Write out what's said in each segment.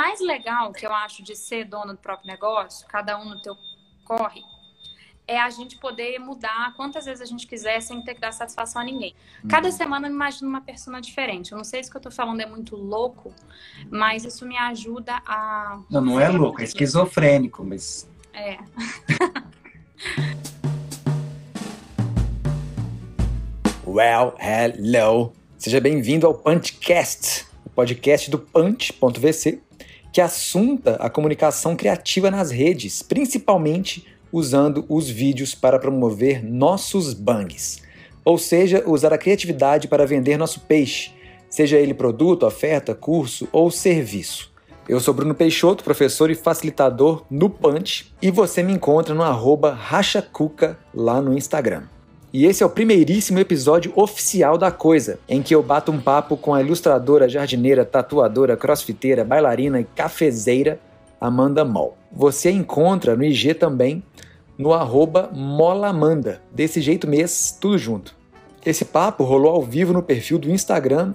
mais legal que eu acho de ser dono do próprio negócio, cada um no teu corre, é a gente poder mudar quantas vezes a gente quiser sem ter que dar satisfação a ninguém. Cada uhum. semana eu me imagino uma persona diferente. Eu não sei se o que eu tô falando é muito louco, mas isso me ajuda a. Não, não é louco, é esquizofrênico, mas. É. well, hello! Seja bem-vindo ao Punchcast, o podcast do Punch.vc, que assunta a comunicação criativa nas redes, principalmente usando os vídeos para promover nossos bangs. Ou seja, usar a criatividade para vender nosso peixe, seja ele produto, oferta, curso ou serviço. Eu sou Bruno Peixoto, professor e facilitador no Punch, e você me encontra no arroba rachacuca lá no Instagram. E esse é o primeiríssimo episódio oficial da coisa, em que eu bato um papo com a ilustradora, jardineira, tatuadora, crossfiteira, bailarina e cafezeira Amanda Moll. Você encontra no IG também no molamanda. Desse jeito mesmo, tudo junto. Esse papo rolou ao vivo no perfil do Instagram,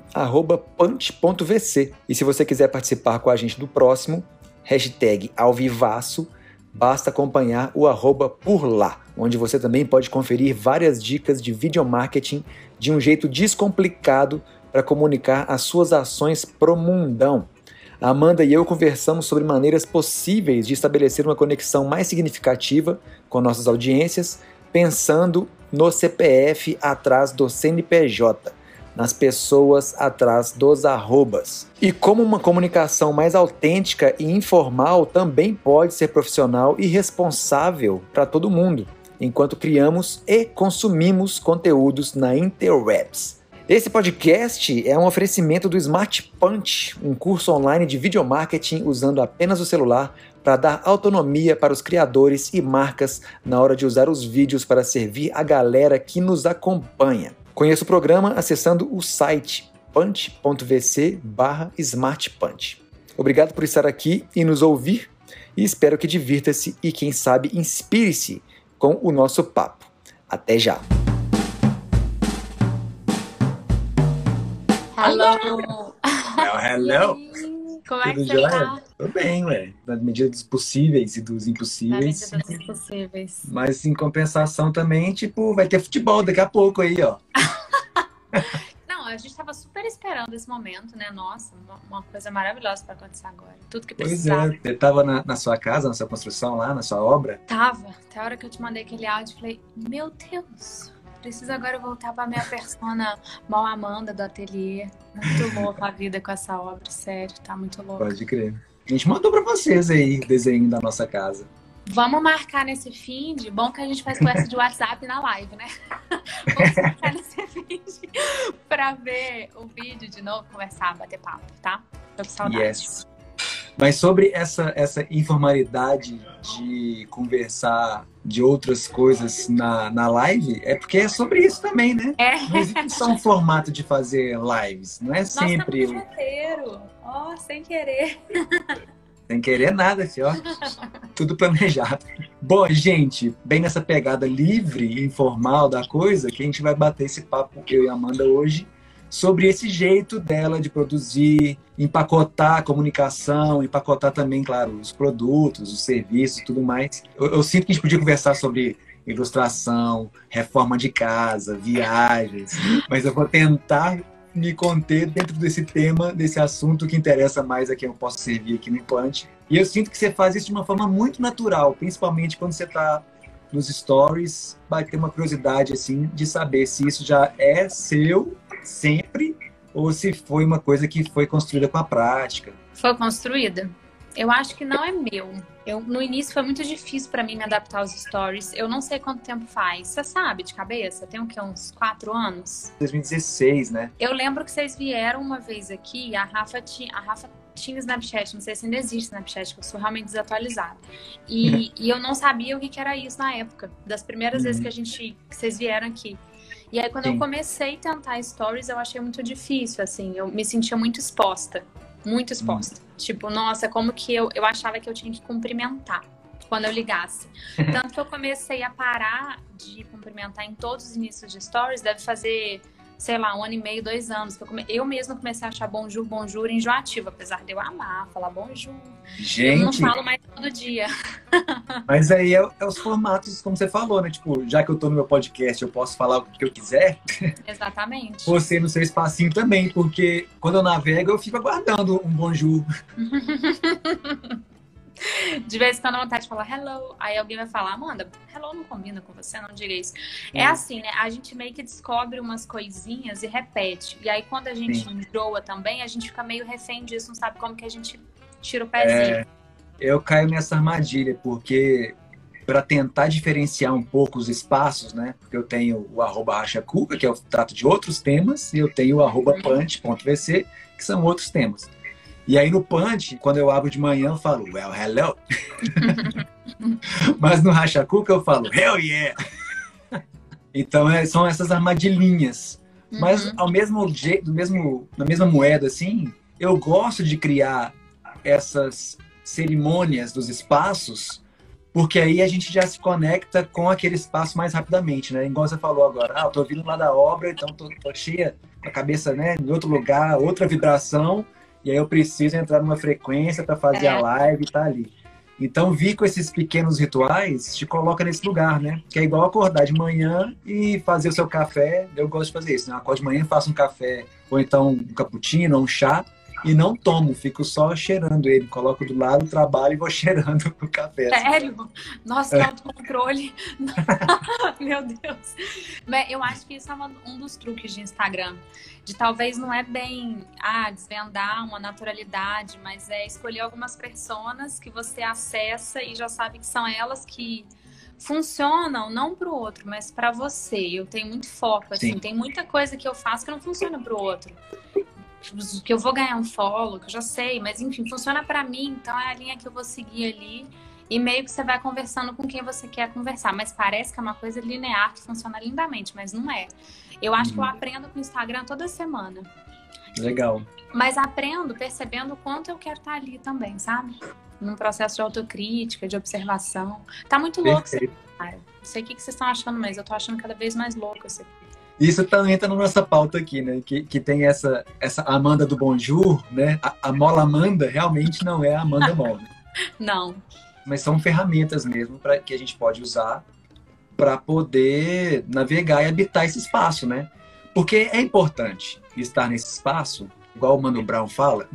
punch.vc. E se você quiser participar com a gente do próximo, hashtag alvivaço, basta acompanhar o arroba por lá, onde você também pode conferir várias dicas de videomarketing de um jeito descomplicado para comunicar as suas ações pro mundão. A Amanda e eu conversamos sobre maneiras possíveis de estabelecer uma conexão mais significativa com nossas audiências, pensando no CPF atrás do CNPJ, nas pessoas atrás dos arrobas. E como uma comunicação mais autêntica e informal também pode ser profissional e responsável para todo mundo, enquanto criamos e consumimos conteúdos na interwebs. Esse podcast é um oferecimento do Smart Punch, um curso online de videomarketing usando apenas o celular para dar autonomia para os criadores e marcas na hora de usar os vídeos para servir a galera que nos acompanha. Conheça o programa acessando o site punch.vc/smartpunch. Obrigado por estar aqui e nos ouvir e espero que divirta-se e quem sabe inspire-se com o nosso papo. Até já. Hello. hello. Como é que você tá? Tô bem, ué. Na medida dos possíveis e dos impossíveis. Na medida dos impossíveis. Mas em compensação também, tipo, vai ter futebol daqui a pouco aí, ó. Não, a gente tava super esperando esse momento, né? Nossa, uma, uma coisa maravilhosa para acontecer agora. Tudo que precisava. Pois é. Você tava na, na, sua casa, na sua construção lá, na sua obra? Tava. Até a hora que eu te mandei aquele áudio, falei, meu Deus, preciso agora voltar para minha persona mal Amanda do ateliê. Muito louca a vida com essa obra, sério, tá muito louco. Pode crer. A gente mandou para vocês aí desenho da nossa casa. Vamos marcar nesse fim de bom que a gente faz conversa de WhatsApp na live, né? Vamos marcar nesse fim para ver o vídeo de novo, conversar, bater papo, tá? Tô com saudade. Yes. Mas sobre essa, essa informalidade de conversar de outras coisas na, na live, é porque é sobre isso também, né? É. Não existe só um formato de fazer lives, não é Nossa, sempre. Nossa, roteiro. Ó, oh, sem querer. Sem querer nada, ó. Tudo planejado. Bom, gente, bem nessa pegada livre e informal da coisa, que a gente vai bater esse papo, eu e a Amanda, hoje, sobre esse jeito dela de produzir, empacotar a comunicação, empacotar também, claro, os produtos, os serviços tudo mais. Eu, eu, sinto que a gente podia conversar sobre ilustração, reforma de casa, viagens, mas eu vou tentar me conter dentro desse tema, desse assunto que interessa mais a quem eu posso servir aqui no Implante. E eu sinto que você faz isso de uma forma muito natural, principalmente quando você está nos stories, vai ter uma curiosidade assim de saber se isso já é seu sempre ou se foi uma coisa que foi construída com a prática. Foi construída. Eu acho que não é meu. Eu, no início foi muito difícil para mim me adaptar aos stories. Eu não sei quanto tempo faz. Você sabe de cabeça? Tem o quê? Uns quatro anos? 2016, né? Eu lembro que vocês vieram uma vez aqui. A Rafa tinha, a Rafa tinha Snapchat. Não sei se ainda existe Snapchat, que eu sou realmente desatualizada. E, e eu não sabia o que, que era isso na época. Das primeiras uhum. vezes que a gente, que vocês vieram aqui. E aí, quando Sim. eu comecei a tentar stories, eu achei muito difícil, assim. Eu me sentia muito exposta. Muito exposta. Hum. Tipo, nossa, como que eu... Eu achava que eu tinha que cumprimentar quando eu ligasse. Tanto que eu comecei a parar de cumprimentar em todos os inícios de stories. Deve fazer sei lá, um ano e meio, dois anos, que eu, come... eu mesma comecei a achar bonjour, bonjour enjoativo, apesar de eu amar falar bonjour. Gente. Eu não falo mais todo dia. Mas aí é, é, os formatos, como você falou, né? Tipo, já que eu tô no meu podcast, eu posso falar o que eu quiser. Exatamente. Você no seu espacinho também, porque quando eu navego, eu fico aguardando um bonjour. De vez em quando, vontade de falar hello. Aí alguém vai falar, Amanda, hello não combina com você, não diga isso. É, é assim, né? A gente meio que descobre umas coisinhas e repete. E aí, quando a gente Sim. enjoa também, a gente fica meio refém disso, não sabe como que a gente tira o pezinho. É, eu caio nessa armadilha, porque para tentar diferenciar um pouco os espaços, né? Porque eu tenho o arroba rachacuca, que é o trato de outros temas, e eu tenho o arroba uhum. punch.vc, que são outros temas. E aí no Punch, quando eu abro de manhã, eu falo, well, hello. Mas no Racha Cuca eu falo, hell yeah. então é, são essas armadilhinhas. Uhum. Mas ao mesmo jeito, mesmo, na mesma moeda, assim, eu gosto de criar essas cerimônias dos espaços, porque aí a gente já se conecta com aquele espaço mais rapidamente, né? Igual você falou agora, ah, eu tô vindo lá da obra, então tô, tô cheia, a cabeça, né, em outro lugar, outra vibração, e aí eu preciso entrar numa frequência para fazer é. a live e tá ali. Então, vir com esses pequenos rituais te coloca nesse lugar, né? Que é igual acordar de manhã e fazer o seu café. Eu gosto de fazer isso, né? Eu acordo de manhã, faço um café, ou então um cappuccino, ou um chá, e não tomo, fico só cheirando ele. Coloco do lado, trabalho e vou cheirando o café. Sério? Nossa, que é. autocontrole. Meu Deus. Eu acho que isso é um dos truques de Instagram. De talvez não é bem ah, desvendar uma naturalidade, mas é escolher algumas personas que você acessa e já sabe que são elas que funcionam não para o outro, mas para você. Eu tenho muito foco, assim, Sim. tem muita coisa que eu faço que não funciona para o outro que eu vou ganhar um follow, que eu já sei, mas enfim, funciona para mim, então é a linha que eu vou seguir ali. E meio que você vai conversando com quem você quer conversar. Mas parece que é uma coisa linear que funciona lindamente, mas não é. Eu acho uhum. que eu uhum. aprendo com o Instagram toda semana. Legal. Mas aprendo percebendo o quanto eu quero estar ali também, sabe? Num processo de autocrítica, de observação. Tá muito louco Perfeito. cara. Não sei o que vocês estão achando, mas eu tô achando cada vez mais louco isso aqui. Isso também entra na nossa pauta aqui, né? Que, que tem essa, essa Amanda do Bonjour, né? A, a Mola Amanda realmente não é a Amanda Mola. não. Mas são ferramentas mesmo para que a gente pode usar para poder navegar e habitar esse espaço, né? Porque é importante estar nesse espaço, igual o Mano Brown fala,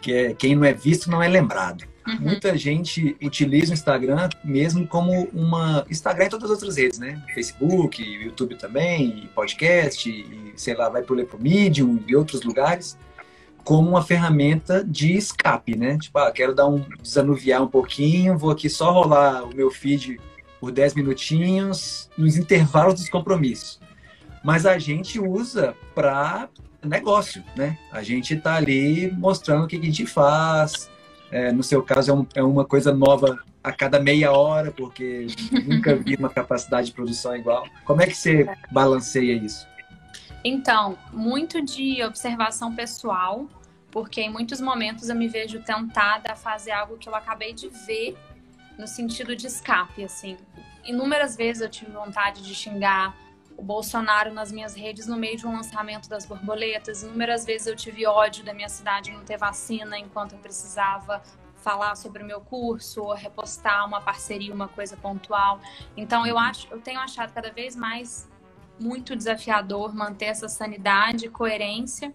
que é quem não é visto não é lembrado. Uhum. Muita gente utiliza o Instagram mesmo como uma. Instagram e todas as outras redes, né? Facebook, YouTube também, podcast, e, sei lá, vai pro pro Medium e outros lugares, como uma ferramenta de escape, né? Tipo, ah, quero dar um desanuviar um pouquinho, vou aqui só rolar o meu feed por 10 minutinhos nos intervalos dos compromissos. Mas a gente usa para negócio, né? A gente está ali mostrando o que a gente faz, é, no seu caso, é, um, é, uma coisa nova a cada meia hora, porque nunca vi uma capacidade de produção igual. Como é que você balanceia isso? Então, muito de observação pessoal, porque em muitos momentos eu me vejo tentada a fazer algo que eu acabei de ver no sentido de escape, assim. Inúmeras vezes eu tive vontade de xingar o Bolsonaro nas minhas redes no meio de um lançamento das borboletas. Inúmeras vezes eu tive ódio da minha cidade não ter vacina enquanto eu precisava falar sobre o meu curso ou repostar uma parceria, uma coisa pontual. Então eu acho, eu tenho achado cada vez mais muito desafiador manter essa sanidade, coerência,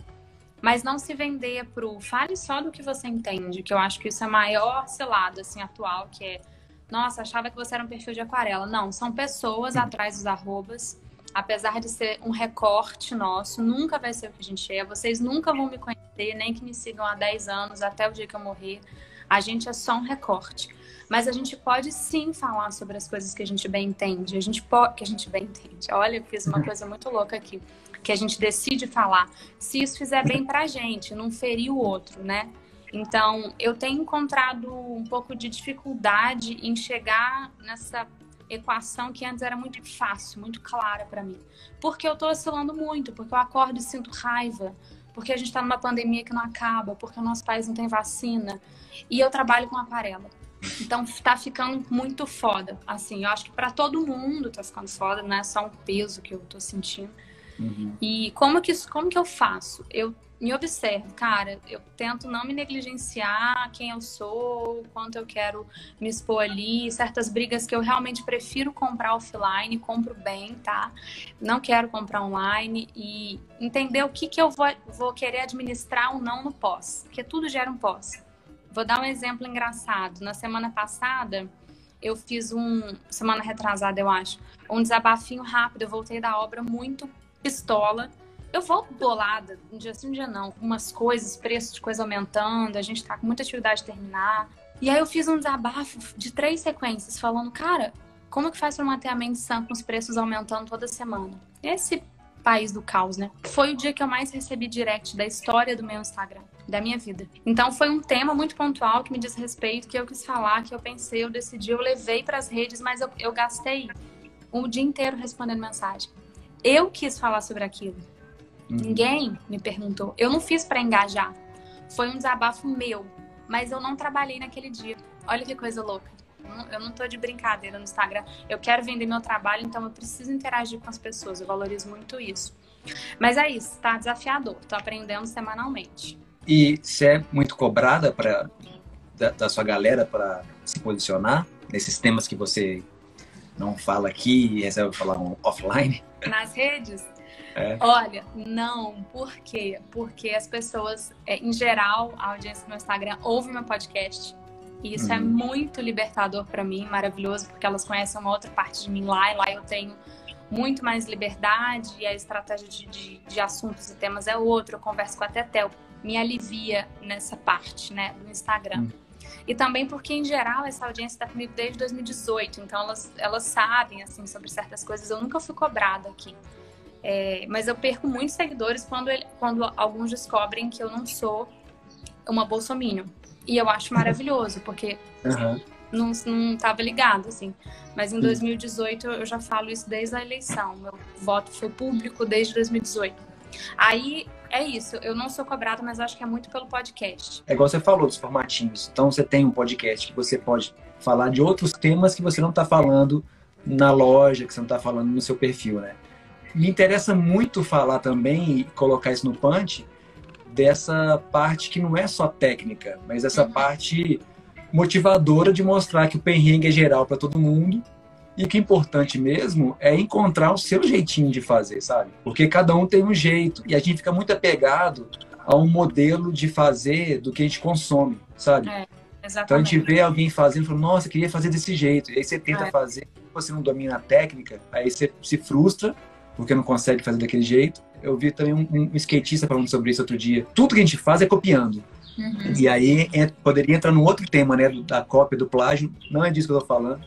mas não se vender pro fale só do que você entende, que eu acho que isso é maior selado assim atual, que é nossa, achava que você era um perfil de aquarela. Não, são pessoas atrás dos arrobas apesar de ser um recorte nosso, nunca vai ser o que a gente é. Vocês nunca vão me conhecer, nem que me sigam há 10 anos, até o dia que eu morrer. A gente é só um recorte. Mas a gente pode sim falar sobre as coisas que a gente bem entende. A gente pode, que a gente bem entende. Olha, eu fiz uma coisa muito louca aqui, que a gente decide falar. Se isso fizer bem pra gente, não ferir o outro, né? Então, eu tenho encontrado um pouco de dificuldade em chegar nessa equação que antes era muito fácil, muito clara para mim. Porque eu estou oscilando muito, porque eu acordo e sinto raiva, porque a gente está numa pandemia que não acaba, porque o nosso país não tem vacina. E eu trabalho com aquarela. Então está ficando muito foda. Assim, eu acho que para todo mundo está ficando foda, não é só um peso que eu estou sentindo. Uhum. E como que, como que eu faço? Eu me observo, cara, eu tento não me negligenciar quem eu sou, quanto eu quero me expor ali, certas brigas que eu realmente prefiro comprar offline, compro bem, tá? Não quero comprar online e entender o que, que eu vou, vou querer administrar ou não no pós, porque tudo gera um pós. Vou dar um exemplo engraçado. Na semana passada, eu fiz um, semana retrasada, eu acho, um desabafinho rápido, eu voltei da obra muito pistola, eu volto bolada, um dia sim, um dia não, umas coisas, preços de coisa aumentando, a gente tá com muita atividade de terminar. E aí eu fiz um desabafo de três sequências, falando, cara, como que faz para manter a mente sã com os preços aumentando toda semana? Esse país do caos, né? Foi o dia que eu mais recebi direct da história do meu Instagram, da minha vida. Então foi um tema muito pontual que me diz respeito, que eu quis falar, que eu pensei, eu decidi, eu levei para as redes, mas eu, eu gastei o dia inteiro respondendo mensagem. Eu quis falar sobre aquilo. Ninguém me perguntou. Eu não fiz para engajar. Foi um desabafo meu, mas eu não trabalhei naquele dia. Olha que coisa louca. Eu não tô de brincadeira no Instagram. Eu quero vender meu trabalho, então eu preciso interagir com as pessoas. Eu valorizo muito isso. Mas é isso, tá desafiador. Tô aprendendo semanalmente. E você é muito cobrada para da, da, sua galera para se posicionar nesses temas que você não fala aqui e resolve falar offline? Nas redes? É. Olha, não. Por quê? Porque as pessoas, é, em geral, a audiência no Instagram ouve meu podcast. E isso é uhum. é muito libertador para mim, maravilhoso, porque elas conhecem uma outra parte de mim lá. E lá eu tenho muito mais liberdade e a estratégia de, de, de assuntos e temas é outra. Eu converso com a Tetel, me alivia nessa parte, né, do Instagram. Uhum. E também porque, em geral, essa audiência está comigo desde 2018, então elas, elas sabem, assim, sobre certas coisas. Eu nunca fui cobrada aqui. É, mas eu perco muitos seguidores quando, ele, quando alguns descobrem que eu não sou uma bolsominion. E eu acho maravilhoso, porque uhum. não, não tava ligado, assim. Mas em 2018 eu já falo isso desde a eleição. Meu voto foi público desde 2018. Aí é isso, eu não sou cobrada, mas acho que é muito pelo podcast. É igual você falou dos formatinhos. Então você tem um podcast que você pode falar de outros temas que você não está falando na loja, que você não está falando no seu perfil, né? Me interessa muito falar também e colocar isso no punch dessa parte que não é só técnica, mas essa uhum. parte motivadora de mostrar que o perrengue é geral para todo mundo e que o importante mesmo é encontrar o seu jeitinho de fazer, sabe? Porque cada um tem um jeito e a gente fica muito apegado a um modelo de fazer do que a gente consome, sabe? É, então a gente vê alguém fazendo e fala, nossa, queria fazer desse jeito. E aí você tenta é. fazer, você não domina a técnica, aí você se frustra porque não consegue fazer daquele jeito. Eu vi também um, um skatista falando sobre isso outro dia. Tudo que a gente faz é copiando. Uhum. E aí é, poderia entrar num outro tema, né, da cópia, do plágio. Não é disso que eu tô falando.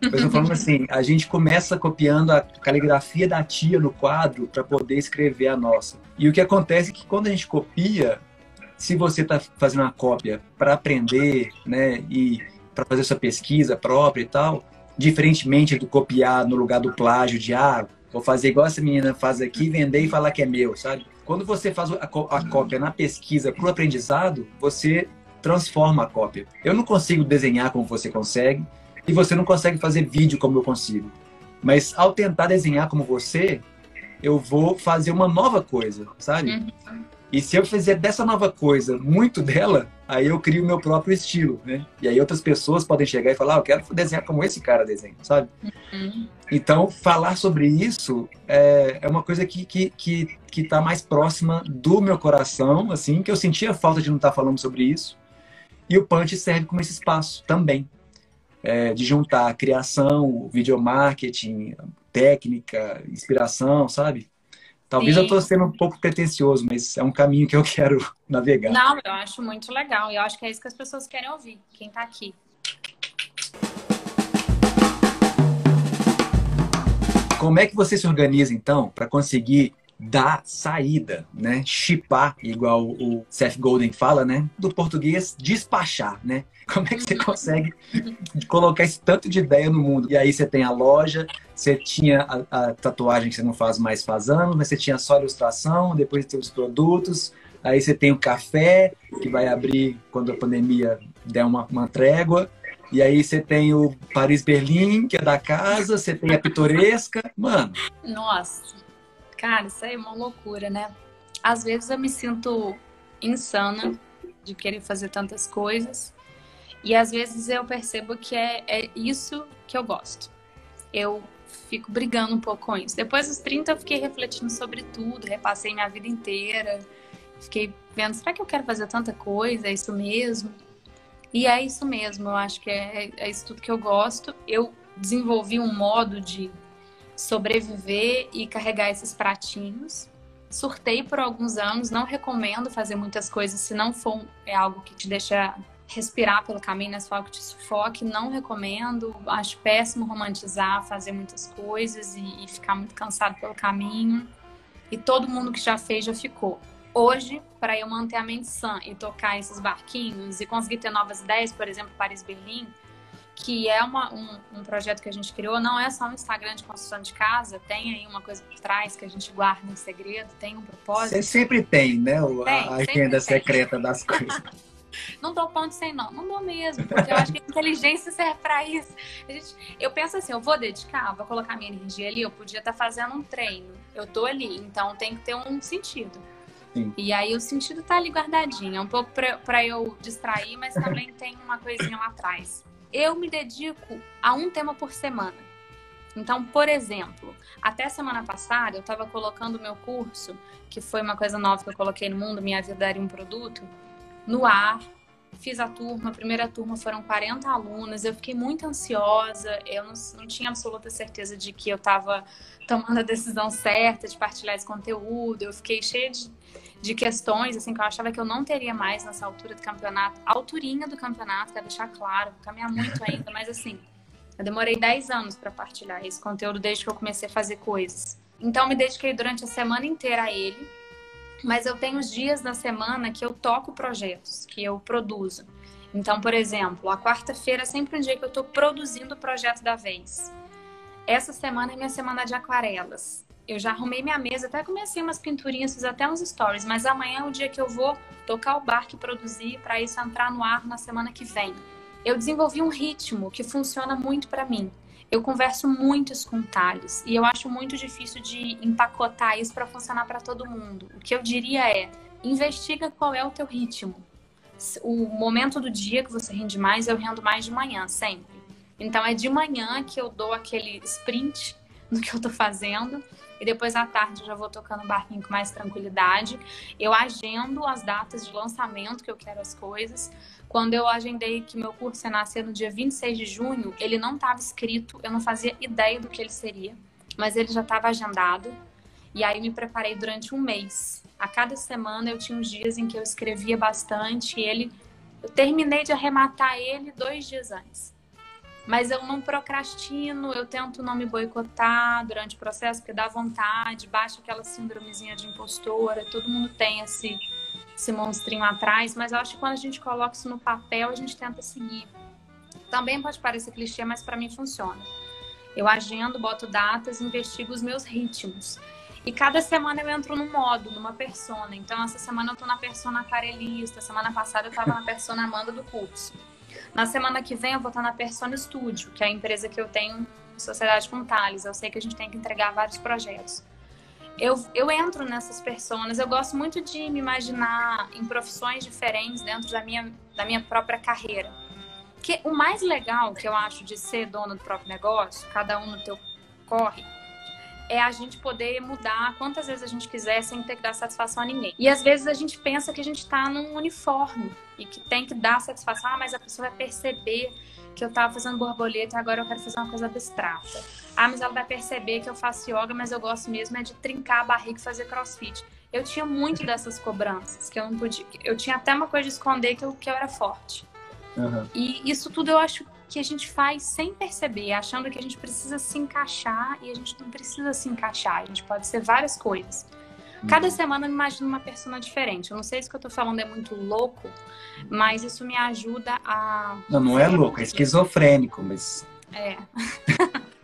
Mas eu tô falando assim, a gente começa copiando a caligrafia da tia no quadro para poder escrever a nossa. E o que acontece é que quando a gente copia, se você está fazendo uma cópia para aprender, né, e para fazer sua pesquisa própria e tal, diferentemente do copiar no lugar do plágio de ah, Vou fazer igual essa menina faz aqui, vender e falar que é meu, sabe? Quando você faz a, cópia na pesquisa para o aprendizado, você transforma a cópia. Eu não consigo desenhar como você consegue e você não consegue fazer vídeo como eu consigo. Mas ao tentar desenhar como você, eu vou fazer uma nova coisa, sabe? Uhum. E se eu fizer dessa nova coisa muito dela, aí eu crio o meu próprio estilo, né? E aí outras pessoas podem chegar e falar, ah, eu quero desenhar como esse cara desenha, sabe? Uhum. Então, falar sobre isso é, é uma coisa que, que, que, que tá mais próxima do meu coração, assim, que eu sentia falta de não estar tá falando sobre isso. E o Punch serve como esse espaço também, é, de juntar criação, videomarketing, técnica, inspiração, sabe? Talvez Sim. eu estou sendo um pouco pretencioso, mas é um caminho que eu quero navegar. Não, eu acho muito legal. E eu acho que é isso que as pessoas querem ouvir, quem está aqui. Como é que você se organiza, então, para conseguir dar saída, né? Chipar, igual o Seth Golden fala, né? Do português, despachar, né? Como é que você consegue colocar esse tanto de ideia no mundo? E aí você tem a loja, você tinha a, a tatuagem que você não faz mais faz anos, mas você tinha só ilustração, depois tem os produtos, aí você tem o café, que vai abrir quando a pandemia der uma, uma trégua, e aí você tem o Paris Berlim, que é da casa, você tem a Pitoresca. Mano. Nossa. Cara, isso aí é uma loucura, né? Às vezes eu me sinto insana de querer fazer tantas coisas. E às vezes eu percebo que é, é isso que eu gosto. Eu fico brigando um pouco com isso. Depois dos 30 eu fiquei refletindo sobre tudo, repassei minha vida inteira. Fiquei vendo, será que eu quero fazer tanta coisa? É isso mesmo? E é isso mesmo, eu acho que é, é isso tudo que eu gosto. Eu desenvolvi um modo de sobreviver e carregar esses pratinhos. Surtei por alguns anos, não recomendo fazer muitas coisas se não for é algo que te deixa respirar pelo caminho, né? Se for algo que te sufoque, não recomendo. Acho péssimo romantizar, fazer muitas coisas e, e ficar muito cansado pelo caminho. E todo mundo que já fez já ficou. Hoje, para eu manter a mente sã e tocar esses barquinhos e conseguir ter novas ideias, por exemplo, Paris-Berlim, que é uma, um, um, projeto que a gente criou, não é só um Instagram de construção de casa, tem aí uma coisa por trás que a gente guarda em segredo, tem um propósito. Você sempre tem, né? O, tem, a agenda secreta das coisas. não dou ponto sem não, não dou mesmo, porque eu acho que a inteligência serve para isso. Gente, eu penso assim, eu vou dedicar, vou colocar minha energia ali, eu podia estar tá fazendo um treino, eu tô ali, então tem que ter um sentido. Sim. E aí o sentido tá ali guardadinho, é um pouco para eu distrair, mas também tem uma coisinha lá atrás eu me dedico a um tema por semana. Então, por exemplo, até semana passada eu estava colocando o meu curso, que foi uma coisa nova que eu coloquei no mundo, Minha Vida Era um Produto, no ar. Fiz a turma, a primeira turma foram 40 alunos, eu fiquei muito ansiosa, eu não, não tinha absoluta certeza de que eu estava tomando a decisão certa de partilhar esse conteúdo, eu fiquei cheia de de questões, assim, que eu achava que eu não teria mais nessa altura do campeonato. A alturinha do campeonato, quero deixar claro, vou caminhar muito ainda, mas assim, eu demorei 10 anos para partilhar esse conteúdo desde que eu comecei a fazer coisas. Então, me dediquei durante a semana inteira a ele, mas eu tenho os dias da semana que eu toco projetos, que eu produzo. Então, por exemplo, a quarta-feira é sempre um dia que eu estou produzindo o projeto da vez. Essa semana é minha semana de aquarelas eu já arrumei minha mesa, até comecei umas pinturinhas, fiz até uns stories, mas amanhã é o dia que eu vou tocar o barco e produzir para isso entrar no ar na semana que vem. Eu desenvolvi um ritmo que funciona muito para mim. Eu converso muito com Thales e eu acho muito difícil de empacotar isso para funcionar para todo mundo. O que eu diria é: investiga qual é o teu ritmo. O momento do dia que você rende mais, eu rendo mais de manhã, sempre. Então é de manhã que eu dou aquele sprint no que eu tô fazendo e depois à tarde eu já vou tocando barquinho com mais tranquilidade. Eu agendo as datas de lançamento que eu quero as coisas. Quando eu agendei que meu curso ia nascer no dia 26 de junho, ele não estava escrito, eu não fazia ideia do que ele seria, mas ele já estava agendado. E aí me preparei durante um mês. A cada semana eu tinha uns dias em que eu escrevia bastante e ele eu terminei de arrematar ele dois dias antes. Mas eu não procrastino, eu tento não me boicotar durante o processo, porque dá vontade, baixa aquela síndromezinha de impostora, todo mundo tem esse, esse monstrinho atrás, mas eu acho que quando a gente coloca isso no papel, a gente tenta seguir. Também pode parecer clichê, mas para mim funciona. Eu agendo, boto datas, investigo os meus ritmos. E cada semana eu entro num modo, numa persona. Então, essa semana eu tô na persona aquarelista, semana passada eu tava na persona Amanda do curso. Na semana que vem eu vou estar na Persona Studio, que é a empresa que eu tenho em sociedade com Thales. Eu sei que a gente tem que entregar vários projetos. Eu, eu entro nessas personas, eu gosto muito de me imaginar em profissões diferentes dentro da minha, da minha própria carreira. Que o mais legal que eu acho de ser dono do próprio negócio, cada um no teu corre, é a gente poder mudar quantas vezes a gente quiser sem ter que dar satisfação a ninguém. E às vezes a gente pensa que a gente está num uniforme e que tem que dar satisfação, ah, mas a pessoa vai perceber que eu estava fazendo borboleta e agora eu quero fazer uma coisa abstrata. Ah, mas ela vai perceber que eu faço yoga, mas eu gosto mesmo é de trincar a barriga e fazer crossfit. Eu tinha muito dessas cobranças, que eu não podia. Eu tinha até uma coisa de esconder que eu, que eu era forte. Uhum. E isso tudo eu acho que a gente faz sem perceber, achando que a gente precisa se encaixar e a gente não precisa se encaixar, a gente pode ser várias coisas. Cada uhum. semana eu me imagino uma pessoa diferente. Eu não sei se o que eu tô falando é muito louco, mas isso me ajuda a. Não, não é louco, é esquizofrênico, mas. É.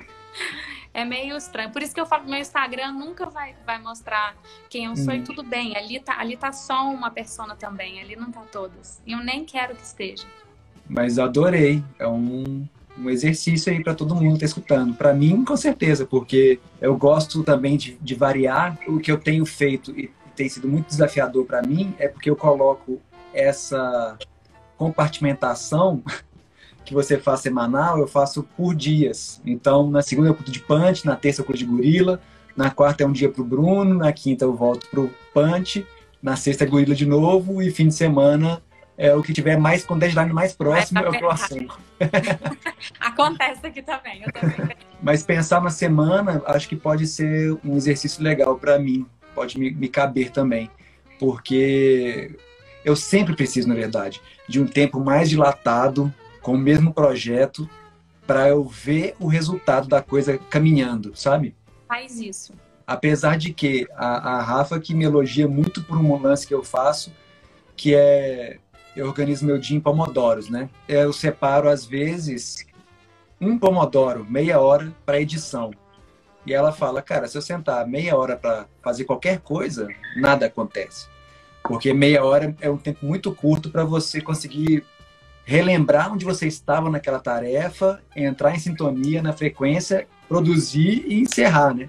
é meio estranho. Por isso que eu falo que meu Instagram nunca vai, vai mostrar quem eu sou hum. e tudo bem. Ali tá, ali tá só uma pessoa também, ali não tá todas. E eu nem quero que esteja. Mas adorei. É um, um exercício aí para todo mundo que tá escutando. Para mim, com certeza, porque eu gosto também de, de variar. O que eu tenho feito e tem sido muito desafiador para mim é porque eu coloco essa compartimentação que você faz semanal, eu faço por dias. Então, na segunda eu cuido de punch, na terça eu cuido de gorila, na quarta é um dia pro Bruno, na quinta eu volto pro punch, na sexta é gorila de novo e fim de semana é o que tiver mais com deadline mais próximo é o que eu assumo. Acontece aqui também, eu também. Mas pensar na semana, acho que pode ser um exercício legal para mim, pode me, me caber também, porque eu sempre preciso, na verdade, de um tempo mais dilatado com o mesmo projeto para eu ver o resultado da coisa caminhando, sabe? Faz isso. Apesar de que a, a Rafa que me elogia muito por um lance que eu faço, que é eu organizo meu dia em pomodoros, né? Eu separo às vezes um pomodoro, meia hora para edição. E ela fala, cara, se eu sentar meia hora para fazer qualquer coisa, nada acontece. Porque meia hora é um tempo muito curto para você conseguir relembrar onde você estava naquela tarefa, entrar em sintonia na frequência, produzir e encerrar, né?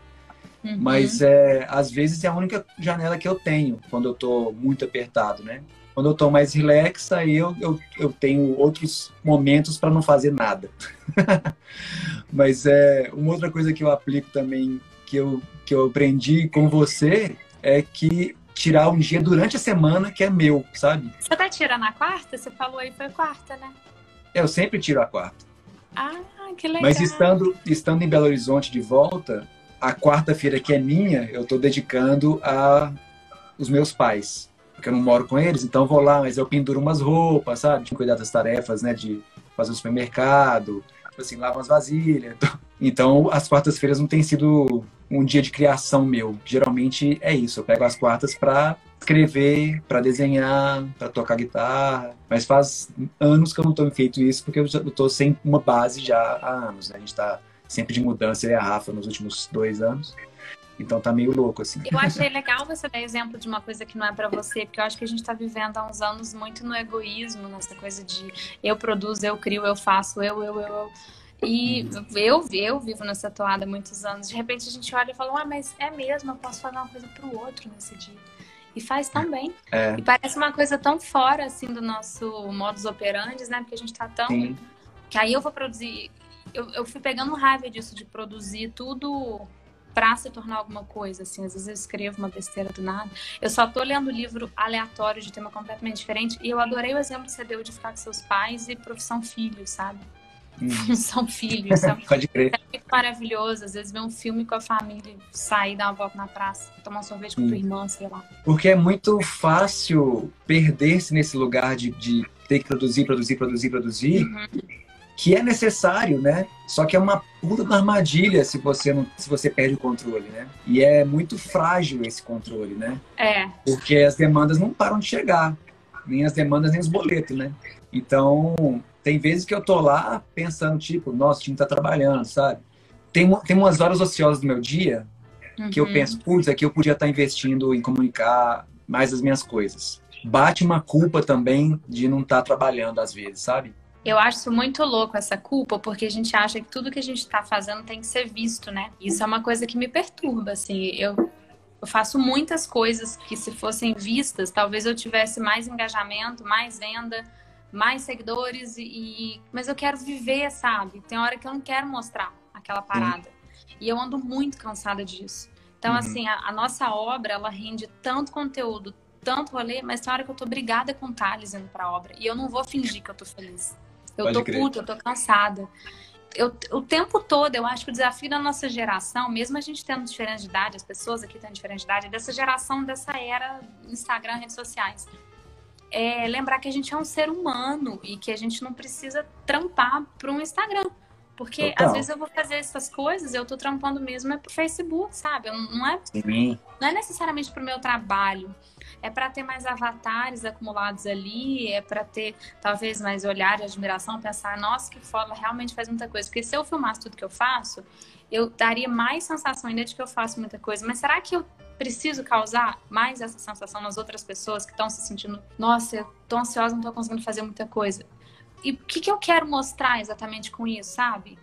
Uhum. Mas é, às vezes é a única janela que eu tenho quando eu estou muito apertado, né? Quando eu estou mais relax, aí eu, eu, eu tenho outros momentos para não fazer nada. Mas é uma outra coisa que eu aplico também, que eu, que eu aprendi com você, é que tirar um dia durante a semana que é meu, sabe? Você tá tirando a quarta? Você falou aí foi quarta, né? Eu sempre tiro a quarta. Ah, que legal. Mas estando, estando em Belo Horizonte de volta, a quarta-feira que é minha, eu tô dedicando a os meus pais. Porque eu não moro com eles, então vou lá, mas eu penduro umas roupas, sabe? De cuidar das tarefas, né? De fazer o supermercado, tipo assim, lavo as vasilhas. Então, as quartas-feiras não tem sido um dia de criação meu. Geralmente é isso. Eu pego as quartas para escrever, para desenhar, para tocar guitarra. Mas faz anos que eu não tenho feito isso porque eu estou sem uma base já há anos. Né? A gente está sempre de mudança, eu e a Rafa, nos últimos dois anos. Então tá meio louco, assim. Eu achei legal você dar exemplo de uma coisa que não é para você, porque eu acho que a gente tá vivendo há uns anos muito no egoísmo, nessa coisa de eu produzo, eu crio, eu faço, eu, eu, eu. eu e eu, eu vivo nessa toada há muitos anos. De repente a gente olha e fala, ah, mas é mesmo, eu posso fazer uma coisa pro outro nesse dia. E faz também. É. E parece uma coisa tão fora, assim, do nosso modus operandi, né? Porque a gente tá tão... Sim. Que aí eu vou produzir... Eu, eu fui pegando raiva disso, de produzir tudo pra se tornar alguma coisa, assim. Às vezes eu escrevo uma besteira do nada. Eu só tô lendo livro aleatório de tema completamente diferente. E eu adorei o exemplo que você deu de ficar com seus pais e profissão filho, sabe? São filhos. Pode crer. É muito maravilhoso. Às vezes ver um filme com a família, sair, dar uma volta na praça, tomar um sorvete com hum. tua irmã, sei lá. Porque é muito fácil perder-se nesse lugar de, de ter que produzir, produzir, produzir, produzir. Uhum. Que é necessário, né? Só que é uma puta da armadilha se você não, se você perde o controle, né? E é muito frágil esse controle, né? É. Porque as demandas não param de chegar, nem as demandas nem os boletos, né? Então, tem vezes que eu tô lá pensando, tipo, nossa, o time tá trabalhando, sabe? Tem, tem umas horas ociosas do meu dia uhum. que eu uhum. penso, putz, aqui eu podia estar investindo em comunicar mais as minhas coisas. Bate uma culpa também de não estar tá trabalhando às vezes, sabe? Eu acho muito louco essa culpa, porque a gente acha que tudo que a gente está fazendo tem que ser visto, né? Isso é uma coisa que me perturba, assim. Eu, eu faço muitas coisas que, se fossem vistas, talvez eu tivesse mais engajamento, mais venda, mais seguidores e, mas eu quero viver, sabe? Tem hora que eu não quero mostrar aquela parada. Uhum. E eu ando muito cansada disso. Então, uhum. assim, a, a, nossa obra, ela rende tanto conteúdo, tanto rolê, mas tem hora que eu tô brigada com o Thales indo pra obra. E eu não vou fingir que eu tô feliz. Eu Pode tô crer. puta, eu tô cansada. Eu, o tempo todo, eu acho que o desafio da nossa geração, mesmo a gente tendo diferente de idade, as pessoas aqui tendo diferente de idade, é dessa geração, dessa era Instagram, redes sociais é lembrar que a gente é um ser humano e que a gente não precisa trampar para um Instagram. Porque Total. às vezes eu vou fazer essas coisas, eu tô trampando mesmo é pro Facebook, sabe? Não é, não é necessariamente pro meu trabalho. É para ter mais avatares acumulados ali, é para ter talvez mais olhar e admiração, pensar, nossa, que foda, realmente faz muita coisa. Porque se eu filmasse tudo que eu faço, eu daria mais sensação ainda de que eu faço muita coisa. Mas será que eu preciso causar mais essa sensação nas outras pessoas que estão se sentindo, nossa, eu tô ansiosa, não tô conseguindo fazer muita coisa. E o que, que eu quero mostrar exatamente com isso, sabe?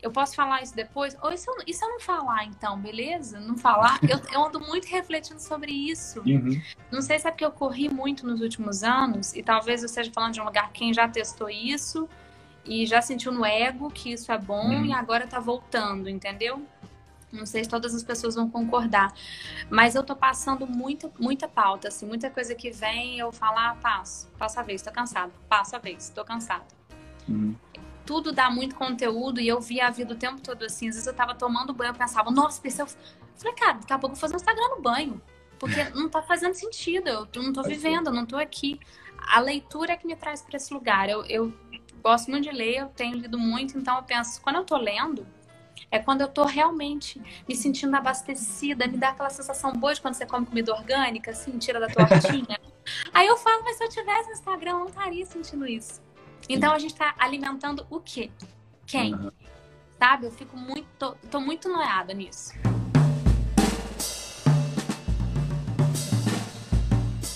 Eu posso falar isso depois? Ou e se eu, e se eu não falar, então, beleza? Não falar? Eu, eu ando muito refletindo sobre isso. Uhum. Não sei se é porque eu corri muito nos últimos anos, e talvez eu esteja falando de um lugar quem já testou isso e já sentiu no ego que isso é bom uhum. e agora tá voltando, entendeu? Não sei se todas as pessoas vão concordar, mas eu tô passando muita, muita pauta, assim, muita coisa que vem, eu falar, ah, passo, passo a vez, tô cansado, passo a vez, tô cansado. Uhum tudo dá muito conteúdo e eu via a vida o tempo todo assim. Às vezes eu tava tomando banho, eu pensava, nossa, pensei, eu falei, cara, daqui a pouco eu vou fazer um Instagram no banho. Porque não tá fazendo sentido, eu não tô vivendo, eu não tô aqui. A leitura é que me traz para esse lugar. Eu, eu gosto muito de ler, eu tenho lido muito, então eu penso, quando eu tô lendo, é quando eu tô realmente me sentindo abastecida, me dá aquela sensação boa de quando você come comida orgânica, assim, tira da tortinha. Aí eu falo, mas se eu tivesse no Instagram, eu não estaria sentindo isso. Então a gente está alimentando o quê? Quem? Uhum. Sabe? Eu fico muito. Tô, tô muito noiada nisso.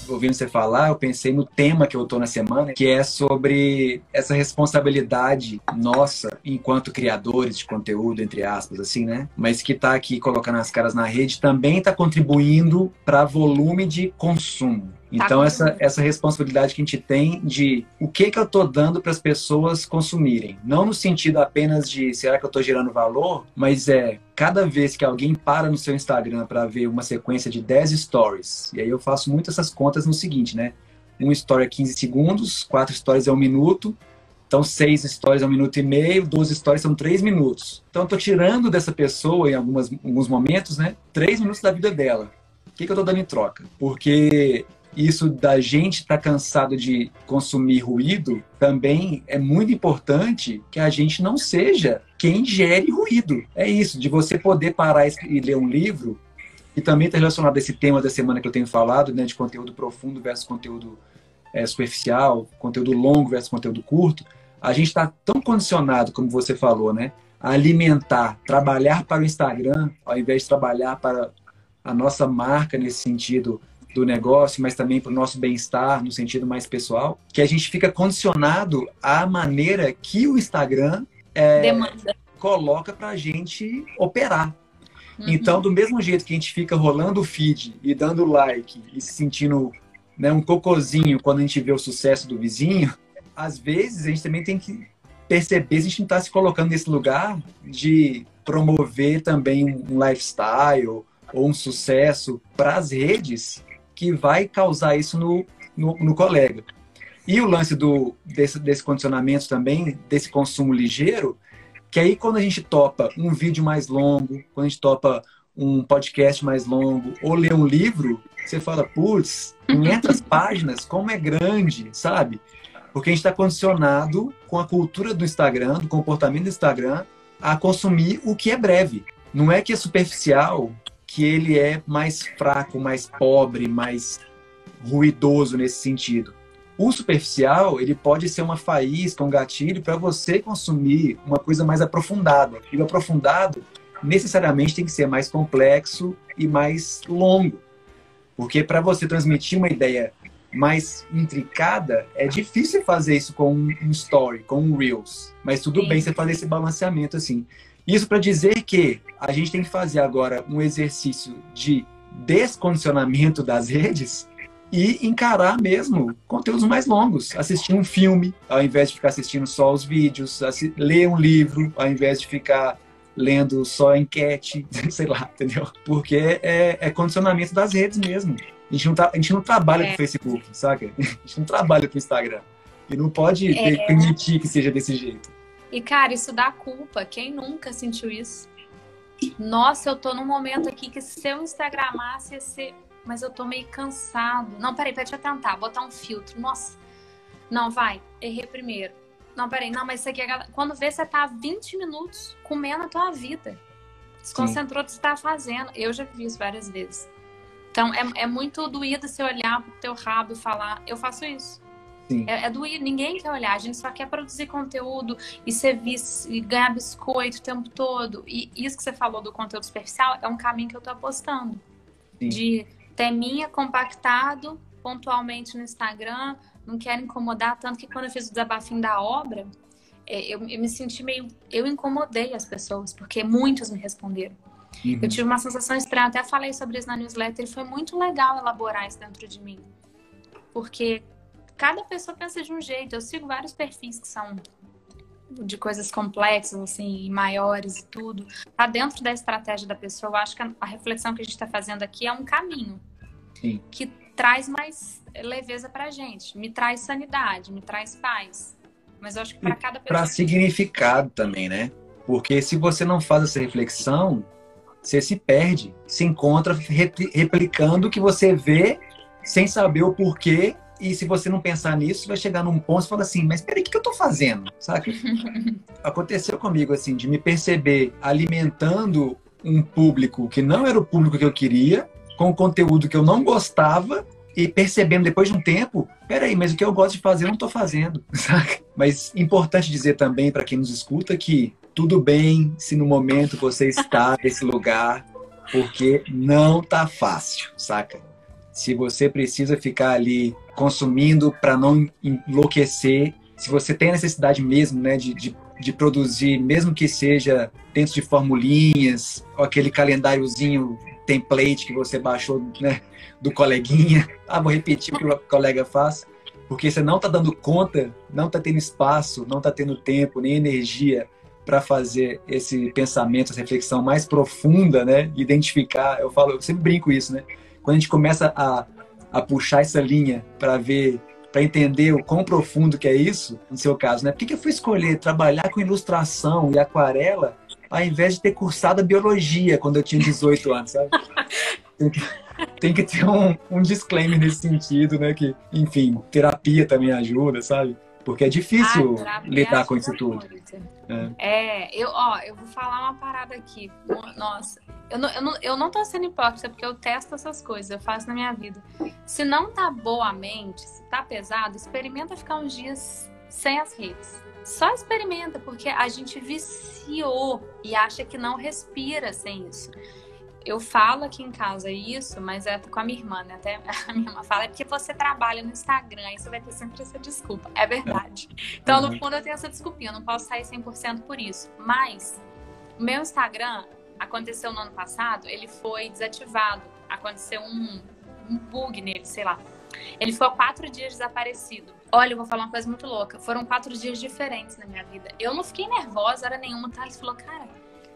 Ouvindo você falar, eu pensei no tema que eu tô na semana, que é sobre essa responsabilidade nossa enquanto criadores de conteúdo, entre aspas, assim, né? Mas que tá aqui colocando as caras na rede também tá contribuindo para volume de consumo. Tá então, tá essa, essa responsabilidade que a gente tem de o que, que eu estou dando para as pessoas consumirem. Não no sentido apenas de será que eu estou gerando valor, mas é cada vez que alguém para no seu Instagram para ver uma sequência de 10 stories, e aí eu faço muito essas contas no seguinte, né? Um story é 15 segundos, quatro stories é um minuto, então, seis stories é um minuto e meio, 12 stories são três minutos. Então, eu estou tirando dessa pessoa, em algumas, alguns momentos, né, três minutos da vida dela. O que, que eu estou dando em troca? Porque isso da gente estar tá cansado de consumir ruído, também é muito importante que a gente não seja quem gere ruído. É isso, de você poder parar e ler um livro, e também está relacionado a esse tema da semana que eu tenho falado, né, de conteúdo profundo versus conteúdo é, superficial, conteúdo longo versus conteúdo curto. A gente está tão condicionado, como você falou, né, a alimentar, trabalhar para o Instagram, ao invés de trabalhar para a nossa marca nesse sentido do negócio, mas também para o nosso bem-estar no sentido mais pessoal, que a gente fica condicionado à maneira que o Instagram é, coloca para a gente operar. Uhum. Então, do mesmo jeito que a gente fica rolando o feed e dando like e se sentindo né, um cocozinho quando a gente vê o sucesso do vizinho, às vezes a gente também tem que perceber se a gente não está se colocando nesse lugar de promover também um lifestyle ou um sucesso para as redes que vai causar isso no, no, no colega. E o lance do, desse, desse condicionamento também, desse consumo ligeiro, que aí quando a gente topa um vídeo mais longo, quando a gente topa um podcast mais longo, ou lê um livro, você fala, putz, 500 páginas, como é grande, sabe? Porque a gente está condicionado com a cultura do Instagram, do comportamento do Instagram, a consumir o que é breve. Não é que é superficial, que ele é mais fraco, mais pobre, mais ruidoso nesse sentido. O superficial, ele pode ser uma faísca, um gatilho para você consumir uma coisa mais aprofundada. E o aprofundado necessariamente tem que ser mais complexo e mais longo. Porque para você transmitir uma ideia mais intricada, é difícil fazer isso com um story, com um Reels. Mas tudo Sim. bem você fazer esse balanceamento assim. Isso para dizer que a gente tem que fazer agora um exercício de descondicionamento das redes e encarar mesmo conteúdos mais longos, assistir um filme ao invés de ficar assistindo só os vídeos, ler um livro ao invés de ficar lendo só enquete, sei lá, entendeu? Porque é, é condicionamento das redes mesmo. A gente não, tá, a gente não trabalha é. com o Facebook, saca? A gente não trabalha com o Instagram. E não pode é. permitir que seja desse jeito. E, cara, isso dá culpa. Quem nunca sentiu isso? Nossa, eu tô num momento aqui que se eu instagramasse ia ser. Mas eu tô meio cansado. Não, peraí, deixa eu tentar, botar um filtro. Nossa. Não, vai. Errei primeiro. Não, peraí, não, mas isso aqui é. Quando vê, você tá 20 minutos comendo a tua vida. Desconcentrou do que você tá fazendo. Eu já vi isso várias vezes. Então, é, é muito doído você olhar pro teu rabo e falar, eu faço isso. É, é doído, ninguém quer olhar, a gente só quer produzir conteúdo e ser visto, e ganhar biscoito o tempo todo. E isso que você falou do conteúdo superficial é um caminho que eu tô apostando. Sim. De ter minha compactado pontualmente no Instagram, não quero incomodar. Tanto que quando eu fiz o desabafinho da obra, é, eu, eu me senti meio. Eu incomodei as pessoas, porque muitos me responderam. Uhum. Eu tive uma sensação estranha, até falei sobre isso na newsletter, e foi muito legal elaborar isso dentro de mim. Porque cada pessoa pensa de um jeito. Eu sigo vários perfis que são de coisas complexas, assim, maiores e tudo. Tá dentro da estratégia da pessoa. Eu acho que a, reflexão que a gente está fazendo aqui é um caminho Sim. que traz mais leveza pra gente, me traz sanidade, me traz paz. Mas eu acho que para cada pessoa. Para significado também, né? Porque se você não faz essa reflexão, você se perde, se encontra replicando o que você vê sem saber o porquê. E se você não pensar nisso, vai chegar num ponto e fala assim: Mas peraí, o que eu tô fazendo? Saca? Aconteceu comigo, assim, de me perceber alimentando um público que não era o público que eu queria, com conteúdo que eu não gostava, e percebendo depois de um tempo, peraí, mas o que eu gosto de fazer eu não estou fazendo, saca? Mas importante dizer também para quem nos escuta que tudo bem se no momento você está nesse lugar, porque não tá fácil, saca? Se você precisa ficar ali consumindo para não enlouquecer, se você tem a necessidade mesmo, né, de, de, de, produzir, mesmo que seja dentro de formulinhas, ou aquele calendáriozinho template que você baixou, né, do coleguinha, ah, vou repetir o que o colega faz, porque você não está dando conta, não está tendo espaço, não está tendo tempo nem energia para fazer esse pensamento, essa reflexão mais profunda, né? Identificar, eu falo, eu sempre brinco isso, né? Quando a gente começa a, a puxar essa linha para ver, para entender o quão profundo que é isso, no seu caso, né? Por que, que eu fui escolher trabalhar com ilustração e aquarela ao invés de ter cursado a biologia quando eu tinha 18 anos, sabe? Tem que, tem que ter um, um disclaimer nesse sentido, né? Que, enfim, terapia também ajuda, sabe? Porque é difícil ah, lidar com isso tudo. É. é, eu, ó, eu vou falar uma parada aqui. Nossa, eu não, eu, não, eu não tô sendo hipócrita, porque eu testo essas coisas, eu faço na minha vida. Se não tá boa a mente, se tá pesado, experimenta ficar uns dias sem as redes. Só experimenta, porque a gente viciou e acha que não respira sem isso eu falo aqui em casa isso, mas é com a minha irmã, né? Até a minha irmã fala, é porque você trabalha no Instagram, aí você vai ter sempre essa desculpa. É verdade. Então, no uhum. fundo, eu tenho essa desculpinha, eu não posso sair 100% por isso. Mas, meu Instagram, aconteceu no ano passado, ele foi desativado. Aconteceu um, um bug nele, sei lá. Ele ficou quatro dias desaparecido. Olha, eu vou falar uma coisa muito louca. Foram quatro dias diferentes na minha vida. Eu não fiquei nervosa, era nenhuma. Thales falou, cara,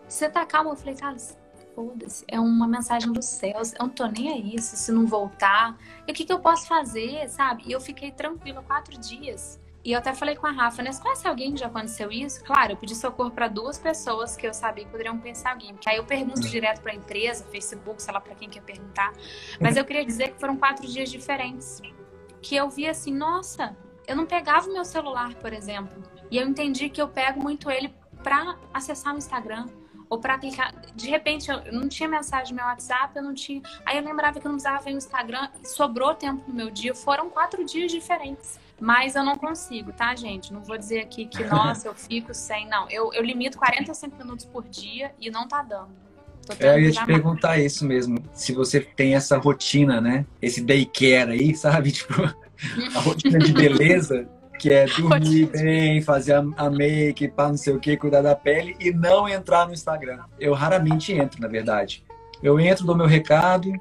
você tá calma? Eu falei, Thales, foda-se, é uma mensagem dos céus, eu não tô nem aí se, se não voltar. E o que, que eu posso fazer, sabe? E eu fiquei tranquila quatro dias. E eu até falei com a Rafa, né? Você conhece alguém que já aconteceu isso? Claro, eu pedi socorro para duas pessoas que eu sabia que poderiam pensar alguém. Porque aí eu pergunto uhum. direto para a empresa, Facebook, sei lá para quem quer perguntar. Mas eu queria dizer que foram quatro dias diferentes. Que eu vi assim, nossa, eu não pegava o meu celular, por exemplo. E eu entendi que eu pego muito ele para acessar o Instagram, ou para clicar. De repente, eu não tinha mensagem no meu WhatsApp, eu não tinha. Aí eu lembrava que eu não usava o Instagram, sobrou tempo no meu dia. Foram quatro dias diferentes. Mas eu não consigo, tá, gente? Não vou dizer aqui que, nossa, eu fico sem. Não, eu, eu limito 45 minutos por dia e não tá dando. É, eu ia te perguntar mais. isso mesmo. Se você tem essa rotina, né? Esse daycare aí, sabe? Tipo, a rotina de beleza que é dormir bem, fazer a, make, para não sei o que, cuidar da pele e não entrar no Instagram. Eu raramente entro, na verdade. Eu entro, dou meu recado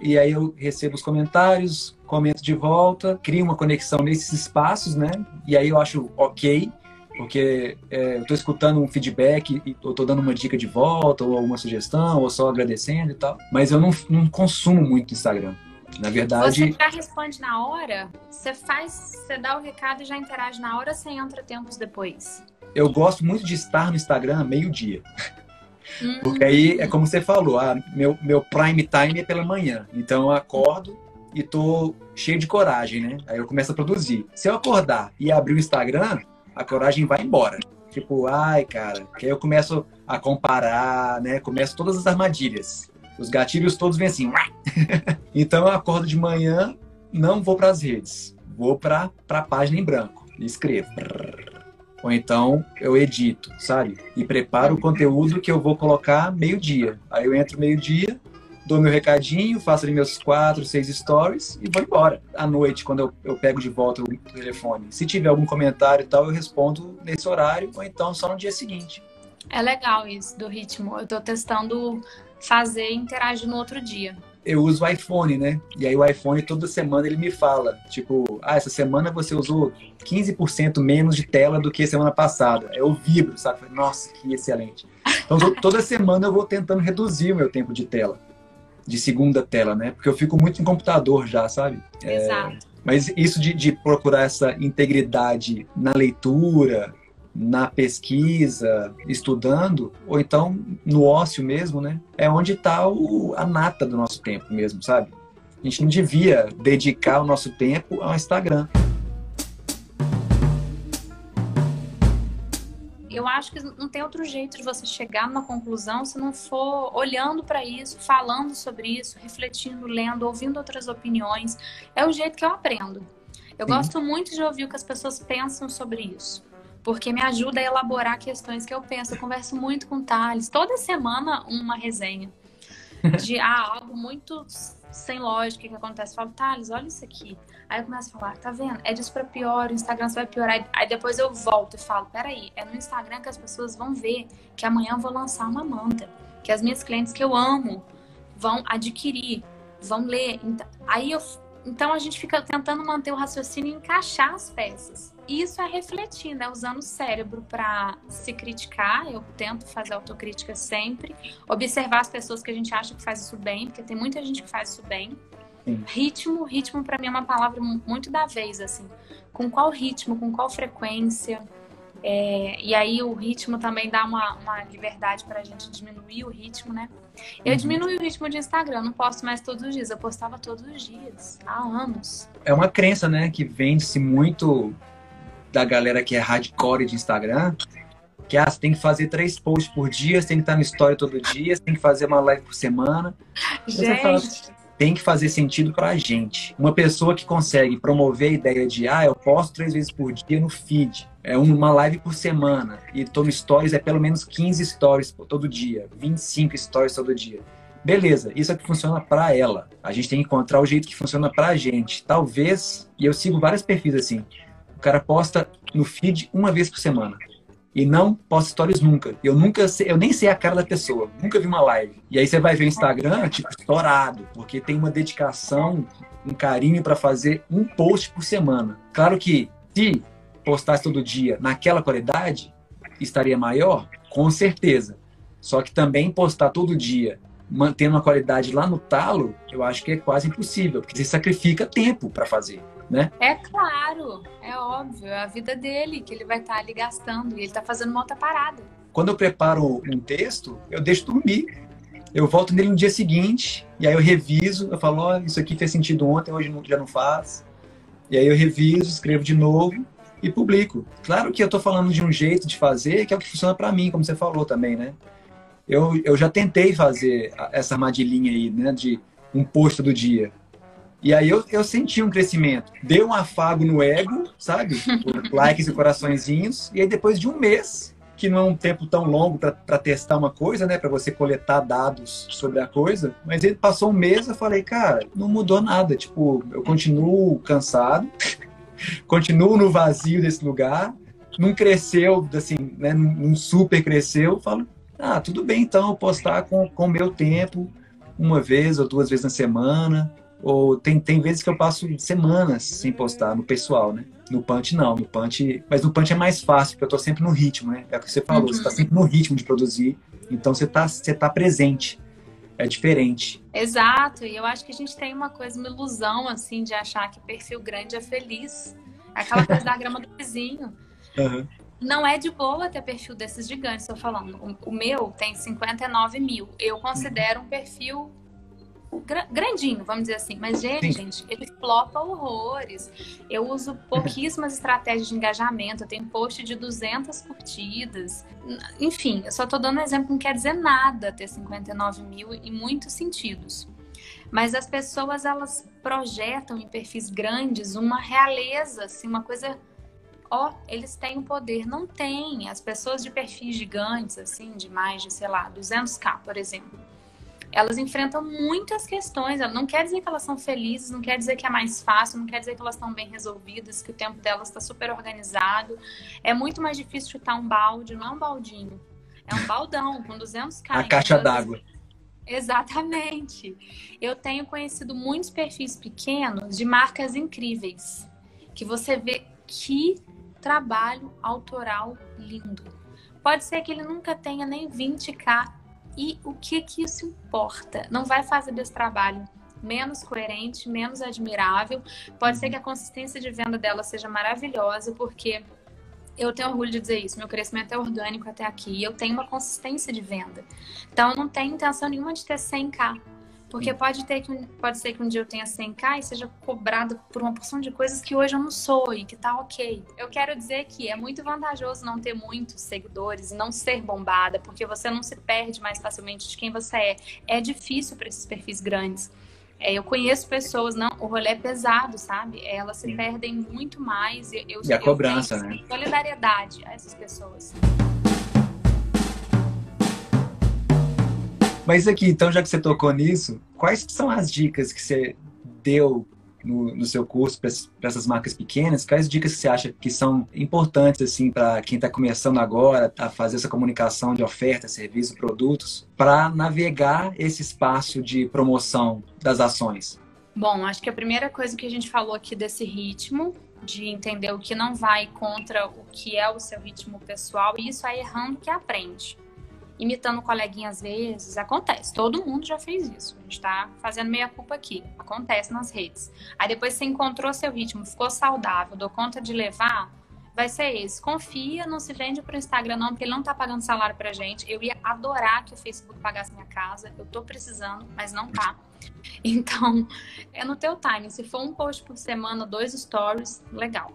e aí eu recebo os comentários, comento de volta, crio uma conexão nesses espaços, né? E aí eu acho ok, porque é, eu estou escutando um feedback e eu estou dando uma dica de volta, ou alguma sugestão, ou só agradecendo e tal. Mas eu não, não consumo muito Instagram. Na verdade. Você já responde na hora? Você faz, você dá o recado e já interage na hora, você entra tempos depois? Eu gosto muito de estar no Instagram meio-dia. Hum. Porque aí é como você falou, ah, meu, meu prime time é pela manhã. Então eu acordo e tô cheio de coragem, né? Aí eu começo a produzir. Se eu acordar e abrir o Instagram, a coragem vai embora. Tipo, ai, cara, que aí eu começo a comparar, né? Começo todas as armadilhas. Os gatilhos todos vêm assim. então eu acordo de manhã, não vou para as redes, vou para a página em branco e escrevo. Ou então eu edito, sabe? E preparo o conteúdo que eu vou colocar meio-dia. Aí eu entro meio-dia, dou meu recadinho, faço ali meus quatro, seis stories e vou embora. À noite, quando eu, eu pego de volta o telefone, se tiver algum comentário e tal, eu respondo nesse horário ou então só no dia seguinte. É legal isso do ritmo. Eu tô testando fazer e interagir no outro dia. Eu uso o iPhone, né? E aí o iPhone toda semana ele me fala, tipo, ah, essa semana você usou 15% menos de tela do que semana passada. Eu vibro, sabe? Nossa, que excelente. Então toda semana eu vou tentando reduzir o meu tempo de tela. De segunda tela, né? Porque eu fico muito em computador já, sabe? É, Exato. É... Mas isso de, de procurar essa integridade na leitura, na pesquisa, estudando, ou então no ócio mesmo, né? É onde está a nata do nosso tempo mesmo, sabe? A gente não devia dedicar o nosso tempo ao Instagram. Eu acho que não tem outro jeito de você chegar numa conclusão se não for olhando para isso, falando sobre isso, refletindo, lendo, ouvindo outras opiniões. É o jeito que eu aprendo. Eu Sim. gosto muito de ouvir o que as pessoas pensam sobre isso porque me ajuda a elaborar questões que eu penso. Eu converso muito com o Thales, toda semana uma resenha de ah, algo muito sem lógica que acontece. Falo, Thales, olha isso aqui. Aí eu começo a falar, tá vendo? É disso pra pior, o Instagram vai piorar. Aí depois eu volto e falo, peraí, é no Instagram que as pessoas vão ver que amanhã eu vou lançar uma manta. Que as minhas clientes que eu amo vão adquirir, vão ler. Então, aí eu então a gente fica tentando manter o raciocínio e encaixar as peças. Isso é refletir, né? Usando o cérebro para se criticar. Eu tento fazer autocrítica sempre. Observar as pessoas que a gente acha que faz isso bem, porque tem muita gente que faz isso bem. Sim. Ritmo, ritmo para mim é uma palavra muito da vez, assim. Com qual ritmo, com qual frequência. É, e aí o ritmo também dá uma, uma liberdade para a gente diminuir o ritmo, né? Eu uhum. diminui o ritmo de Instagram, não posto mais todos os dias. Eu postava todos os dias, há anos. É uma crença, né, que vende-se muito da galera que é hardcore de Instagram, que ah, você tem que fazer três posts por dia, você tem que estar no story todo dia, você tem que fazer uma live por semana. Gente, tem que fazer sentido para a gente. Uma pessoa que consegue promover a ideia de, ah, eu posto três vezes por dia no feed, é uma live por semana, e tô no stories, é pelo menos 15 stories todo dia, 25 stories todo dia. Beleza, isso é que funciona para ela. A gente tem que encontrar o jeito que funciona para a gente. Talvez, e eu sigo vários perfis assim, cara posta no feed uma vez por semana e não posto stories nunca. Eu nunca sei, eu nem sei a cara da pessoa, nunca vi uma live. E aí você vai ver o Instagram, tipo, estourado, porque tem uma dedicação, um carinho para fazer um post por semana. Claro que se postasse todo dia naquela qualidade, estaria maior, com certeza. Só que também postar todo dia, mantendo uma qualidade lá no talo, eu acho que é quase impossível, porque você sacrifica tempo para fazer né? É claro, é óbvio, é a vida dele que ele vai estar tá ali gastando e ele está fazendo uma outra parada. Quando eu preparo um texto, eu deixo dormir. Eu volto nele no dia seguinte e aí eu reviso, eu falo, oh, isso aqui fez sentido ontem, hoje já não faz. E aí eu reviso, escrevo de novo e publico. Claro que eu estou falando de um jeito de fazer que é o que funciona para mim, como você falou também, né? Eu, eu já tentei fazer essa armadilhinha aí, né, de um post do dia. E aí eu, eu senti um crescimento. Deu um afago no ego, sabe? likes e coraçõezinhos. E aí depois de um mês, que não é um tempo tão longo para testar uma coisa, né? Para você coletar dados sobre a coisa. Mas ele passou um mês, eu falei, cara, não mudou nada. Tipo, eu continuo cansado, continuo no vazio desse lugar. Não cresceu, assim, né? Não super cresceu. Eu falo, ah, tudo bem então eu postar com o meu tempo, uma vez ou duas vezes na semana ou tem, tem vezes que eu passo semanas sem postar no pessoal, né? No Punch não, no Punch. Mas no Punch é mais fácil, porque eu tô sempre no ritmo, né? É o que você falou, uhum. você tá uhum. sempre no ritmo de produzir. Então você tá, você tá presente. É diferente. Exato, e eu acho que a gente tem uma coisa, uma ilusão, assim, de achar que perfil grande é feliz. Aquela coisa da grama do vizinho. Uhum. Não é de boa ter perfil desses gigantes, estou falando. O meu tem 59 mil. Eu considero um perfil grandinho, vamos dizer assim. Mas, gente, gente, ele flopa horrores. Eu uso pouquíssimas estratégias de engajamento. Eu tenho post de 200 curtidas. Enfim, eu só tô dando um exemplo, não quer dizer nada ter 59 mil em muitos sentidos. Mas as pessoas, elas projetam em perfis grandes uma realeza, assim, uma coisa... Ó, oh, eles têm o poder. Não tem. As pessoas de perfis gigantes, assim, de mais de, sei lá, 200k, por exemplo elas enfrentam muitas questões. Não quer dizer que elas são felizes, não quer dizer que é mais fácil, não quer dizer que elas estão bem resolvidas, que o tempo delas está super organizado. É muito mais difícil chutar um balde, não é um baldinho. É um baldão com 200 caras. A caixa d'água. Exatamente. Eu tenho conhecido muitos perfis pequenos de marcas incríveis, que você vê que trabalho autoral lindo. Pode ser que ele nunca tenha nem 20k e o que que isso importa? Não vai fazer desse trabalho menos coerente, menos admirável. Pode ser que a consistência de venda dela seja maravilhosa, porque eu tenho orgulho de dizer isso, meu crescimento é orgânico até aqui, eu tenho uma consistência de venda. Então eu não tenho intenção nenhuma de ter 100k. Porque pode, ter que, pode ser que um dia eu tenha 100k e seja cobrado por uma porção de coisas que hoje eu não sou e que tá ok. Eu quero dizer que é muito vantajoso não ter muitos seguidores e não ser bombada, porque você não se perde mais facilmente de quem você é. É difícil para esses perfis grandes. É, eu conheço pessoas, não, o rolê é pesado, sabe? Elas se Sim. perdem muito mais. Eu, eu, e a cobrança, né? Solidariedade a essas pessoas. Mas aqui, então, já que você tocou nisso, quais são as dicas que você deu no, no seu curso para essas marcas pequenas? Quais dicas você acha que são importantes assim para quem está começando agora a fazer essa comunicação de oferta, serviço, produtos, para navegar esse espaço de promoção das ações? Bom, acho que a primeira coisa que a gente falou aqui desse ritmo, de entender o que não vai contra o que é o seu ritmo pessoal, e isso é errando que aprende imitando o coleguinha às vezes, acontece. Todo mundo já fez isso. A gente tá fazendo meia culpa aqui. Acontece nas redes. Aí depois você encontrou seu ritmo, ficou saudável, dou conta de levar, vai ser esse. Confia, não se vende pro Instagram não, porque ele não tá pagando salário pra gente. Eu ia adorar que o Facebook pagasse minha casa. Eu tô precisando, mas não tá. Então, é no teu time. Se for um post por semana, dois stories, legal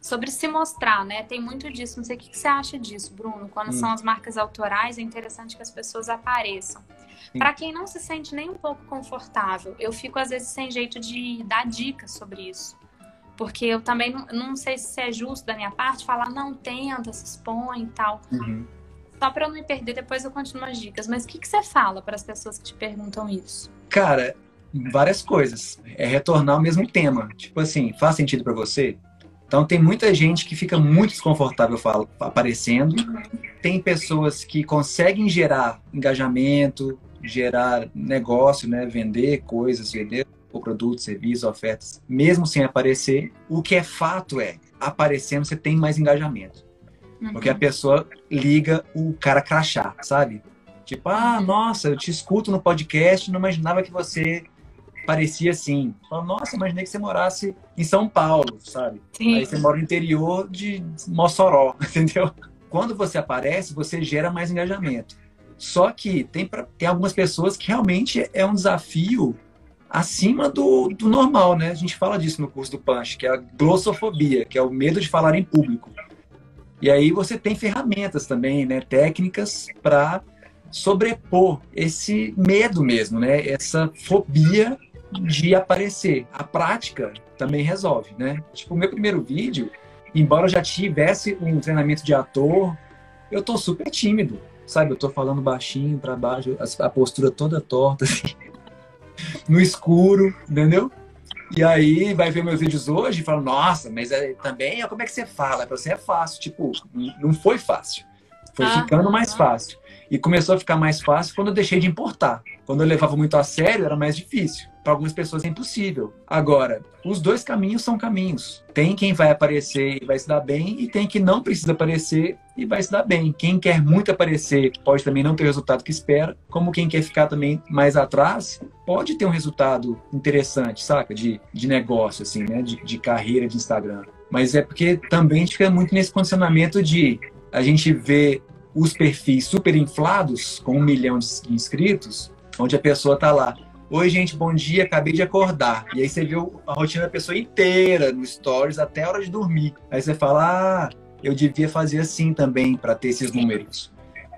sobre se mostrar, né? Tem muito disso. Não sei o que você acha disso, Bruno. Quando hum. são as marcas autorais, é interessante que as pessoas apareçam. Para quem não se sente nem um pouco confortável, eu fico às vezes sem jeito de dar dicas sobre isso. Porque eu também não, não sei se é justo da minha parte falar, não, tenta, se expõe e tal. Uhum. Só para eu não me perder, depois eu continuo as dicas. Mas o que, que você fala para as pessoas que te perguntam isso? Cara, várias coisas. É retornar ao mesmo tema. Tipo assim, faz sentido para você? Então tem muita gente que fica muito desconfortável aparecendo. Tem pessoas que conseguem gerar engajamento, gerar negócio, né, vender coisas, vender produtos, serviços, ofertas, mesmo sem aparecer. O que é fato é, aparecendo você tem mais engajamento. Uhum. Porque a pessoa liga o cara crachá, sabe? Tipo, ah, nossa, eu te escuto no podcast, não imaginava que você parecia assim. Nossa, imaginei que você morasse em São Paulo, sabe? Sim. Aí você mora no interior de Mossoró, entendeu? Quando você aparece, você gera mais engajamento. Só que tem, pra, tem algumas pessoas que realmente é um desafio acima do, do normal, né? A gente fala disso no curso do Punch, que é a glossofobia, que é o medo de falar em público. E aí você tem ferramentas também, né? Técnicas para sobrepor esse medo mesmo, né? Essa fobia de aparecer. A prática também resolve, né? Tipo, o meu primeiro vídeo, embora eu já tivesse um treinamento de ator, eu tô super tímido, sabe? Eu tô falando baixinho para baixo, a postura toda torta, assim, no escuro, entendeu? E aí vai ver meus vídeos hoje e fala, nossa, mas é, também como é que você fala? Pra você é fácil. Tipo, não foi fácil. Foi ah, ficando mais fácil. E começou a ficar mais fácil quando eu deixei de importar. Quando eu levava muito a sério, era mais difícil. Para algumas pessoas é impossível. Agora, os dois caminhos são caminhos. Tem quem vai aparecer e vai se dar bem, e tem quem não precisa aparecer e vai se dar bem. Quem quer muito aparecer pode também não ter o resultado que espera, como quem quer ficar também mais atrás pode ter um resultado interessante, saca? De, de negócio, assim, né? De, de carreira de Instagram. Mas é porque também a gente fica muito nesse condicionamento de a gente vê os perfis super inflados, com um milhão de inscritos, onde a pessoa está lá. Oi, gente, bom dia, acabei de acordar. E aí você vê a rotina da pessoa inteira no Stories até a hora de dormir. Aí você fala, ah, eu devia fazer assim também para ter esses números.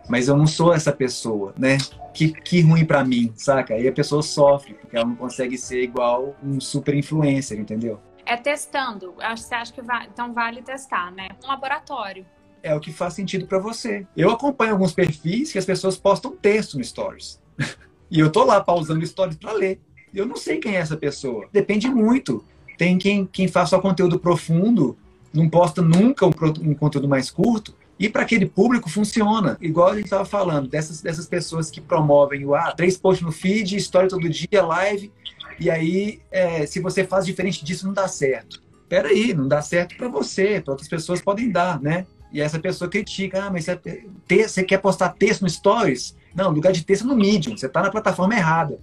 Mas eu não sou essa pessoa, né? Que, que ruim para mim, saca? Aí a pessoa sofre, porque ela não consegue ser igual um super influencer, entendeu? É testando. Você acha que vai... então vale testar, né? Um laboratório é o que faz sentido para você. Eu acompanho alguns perfis que as pessoas postam texto no Stories. E eu tô lá pausando stories para ler. Eu não sei quem é essa pessoa. Depende muito. Tem quem, quem faz só conteúdo profundo, não posta nunca um, um conteúdo mais curto, e para aquele público funciona. Igual a gente estava falando, dessas, dessas pessoas que promovem o ah, três posts no feed, história todo dia, live, e aí é, se você faz diferente disso, não dá certo. Peraí, não dá certo para você, para outras pessoas podem dar, né? E essa pessoa critica, ah, mas você, você quer postar texto no Stories? Não, lugar de texto no Medium, você está na plataforma errada.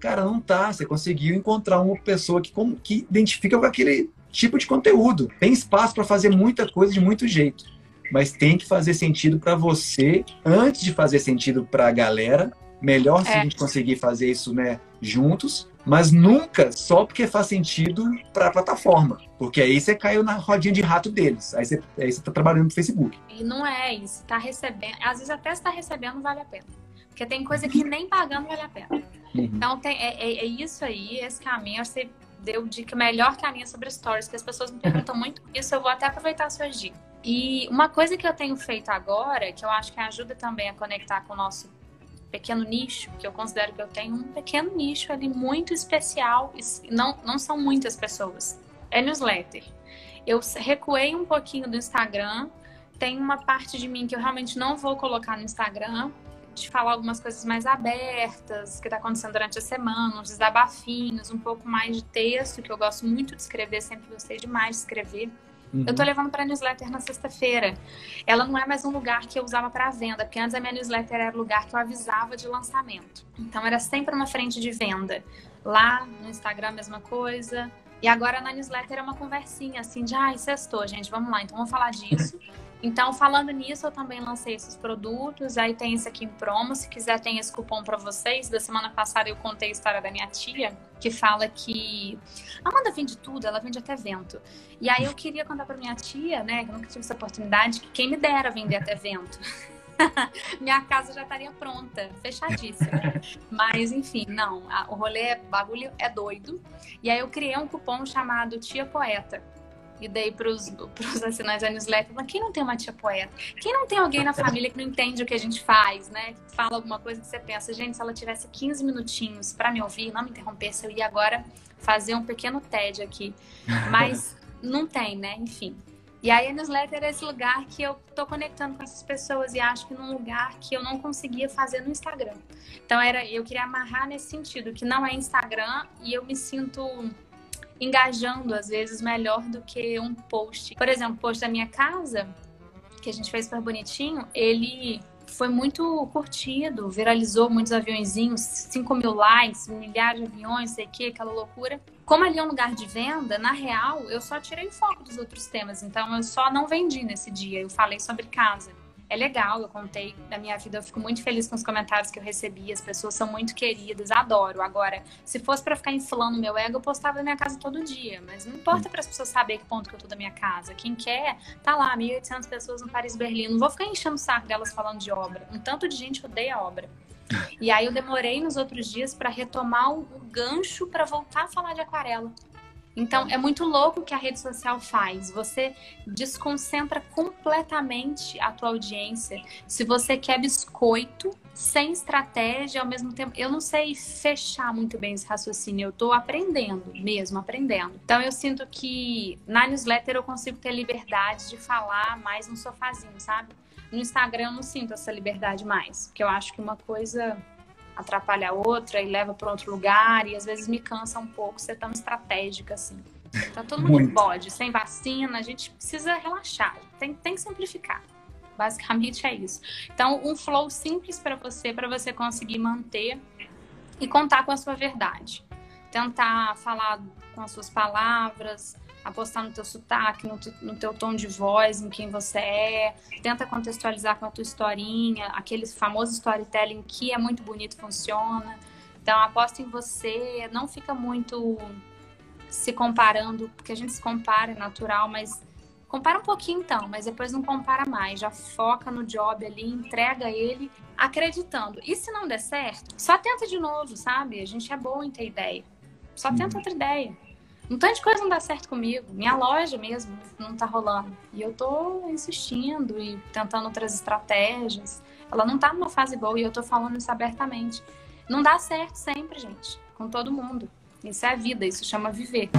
Cara, não tá. Você conseguiu encontrar uma pessoa que, que identifica com aquele tipo de conteúdo. Tem espaço para fazer muita coisa de muito jeito, mas tem que fazer sentido para você antes de fazer sentido para a galera. Melhor se é. a gente conseguir fazer isso, né, juntos, mas nunca só porque faz sentido para a plataforma, porque aí você caiu na rodinha de rato deles. Aí você, aí você tá trabalhando no Facebook. E não é isso, tá recebendo, às vezes até está recebendo vale a pena. Porque tem coisa que nem pagando vale a pena. Uhum. Então tem, é, é, é, isso aí, esse caminho. Você deu dica melhor caminho sobre stories, que as pessoas me perguntam muito isso. Eu vou até aproveitar a sua dica. E uma coisa que eu tenho feito agora, que eu acho que ajuda também a conectar com o nosso pequeno nicho, que eu considero que eu tenho um pequeno nicho ali muito especial, não, não são muitas pessoas. É newsletter. Eu recuei um pouquinho do Instagram, tem uma parte de mim que eu realmente não vou colocar no Instagram, de falar algumas coisas mais abertas, que está acontecendo durante a semana, uns desabafinhos, um pouco mais de texto, que eu gosto muito de escrever, sempre gostei demais de escrever. Uhum. Eu tô levando para newsletter na sexta-feira. Ela não é mais um lugar que eu usava para venda, porque antes a minha newsletter era o lugar que eu avisava de lançamento. Então era sempre uma frente de venda. Lá no Instagram, a mesma coisa. E agora na newsletter é uma conversinha assim de, ai, sextou, gente, vamos lá, então vamos falar disso. Então, falando nisso, eu também lancei esses produtos. Aí tem esse aqui em promo. Se quiser, tem esse cupom para vocês. Da semana passada eu contei a história da minha tia, que fala que a Amanda vende tudo, ela vende até vento. E aí eu queria contar para minha tia, né, que nunca tive essa oportunidade, que quem me dera vender até vento. minha casa já estaria pronta, fechadíssima. Mas, enfim, não. A, o rolê, o bagulho é doido. E aí eu criei um cupom chamado Tia Poeta e dei para os assinantes da newsletter, mas quem não tem uma tia poeta? Quem não tem alguém na família que não entende o que a gente faz, né? Fala alguma coisa que você pensa, gente, se ela tivesse 15 minutinhos para me ouvir, não me interrompesse, eu ia agora fazer um pequeno TED aqui. Mas não tem, né? Enfim. E aí a newsletter é esse lugar que eu tô conectando com essas pessoas e acho que num lugar que eu não conseguia fazer no Instagram. Então era, eu queria amarrar nesse sentido, que não é Instagram e eu me sinto engajando, às vezes, melhor do que um post. Por exemplo, o post da minha casa, que a gente fez super bonitinho, ele foi muito curtido, viralizou muitos aviãozinhos, 5 mil likes, milhares de aviões, sei que, aquela loucura. Como ali é um lugar de venda, na real, eu só tirei o foco dos outros temas, então eu só não vendi nesse dia, eu falei sobre casa é legal, eu contei da minha vida, eu fico muito feliz com os comentários que eu recebi, as pessoas são muito queridas, adoro. Agora, se fosse para ficar inflando meu ego, eu postava da minha casa todo dia, mas não importa para as pessoas saberem que ponto que eu tô da minha casa. Quem quer, tá lá, 1.800 pessoas no Paris Berlim, não vou ficar enchendo o saco delas falando de obra. Um tanto de gente odeia a obra. E aí eu demorei nos outros dias para retomar o gancho para voltar a falar de aquarela. Então, é muito louco o que a rede social faz. Você desconcentra completamente a tua audiência. Se você quer biscoito, sem estratégia, ao mesmo tempo. Eu não sei fechar muito bem esse raciocínio. Eu estou aprendendo, mesmo aprendendo. Então, eu sinto que na newsletter eu consigo ter liberdade de falar mais no sofazinho, sabe? No Instagram eu não sinto essa liberdade mais. Porque eu acho que uma coisa atrapalha a outra e leva para outro lugar e às vezes me cansa um pouco ser tão estratégica assim. Tá todo mundo Muito. pode, sem vacina, a gente precisa relaxar, tem, tem que simplificar. Basicamente é isso. Então, um flow simples para você, para você conseguir manter e contar com a sua verdade. Tentar falar com as suas palavras, apostar no teu sotaque, no, no teu tom de voz, em quem você é, tenta contextualizar com a tua historinha, aquele famoso storytelling que é muito bonito, funciona. Então, aposta em você, não fica muito se comparando, porque a gente se compara, é natural, mas compara um pouquinho então, mas depois não compara mais, já foca no job ali, entrega ele acreditando. E se não der certo, só tenta de novo, sabe? A gente é bom em ter ideia. Só tenta uhum. outra ideia um tanto de coisa não dá certo comigo. Minha loja mesmo não tá rolando. E eu tô insistindo e tentando outras estratégias. Ela não tá numa fase boa e eu tô falando isso abertamente. Não dá certo sempre, gente, com todo mundo. Isso é a vida, isso chama viver.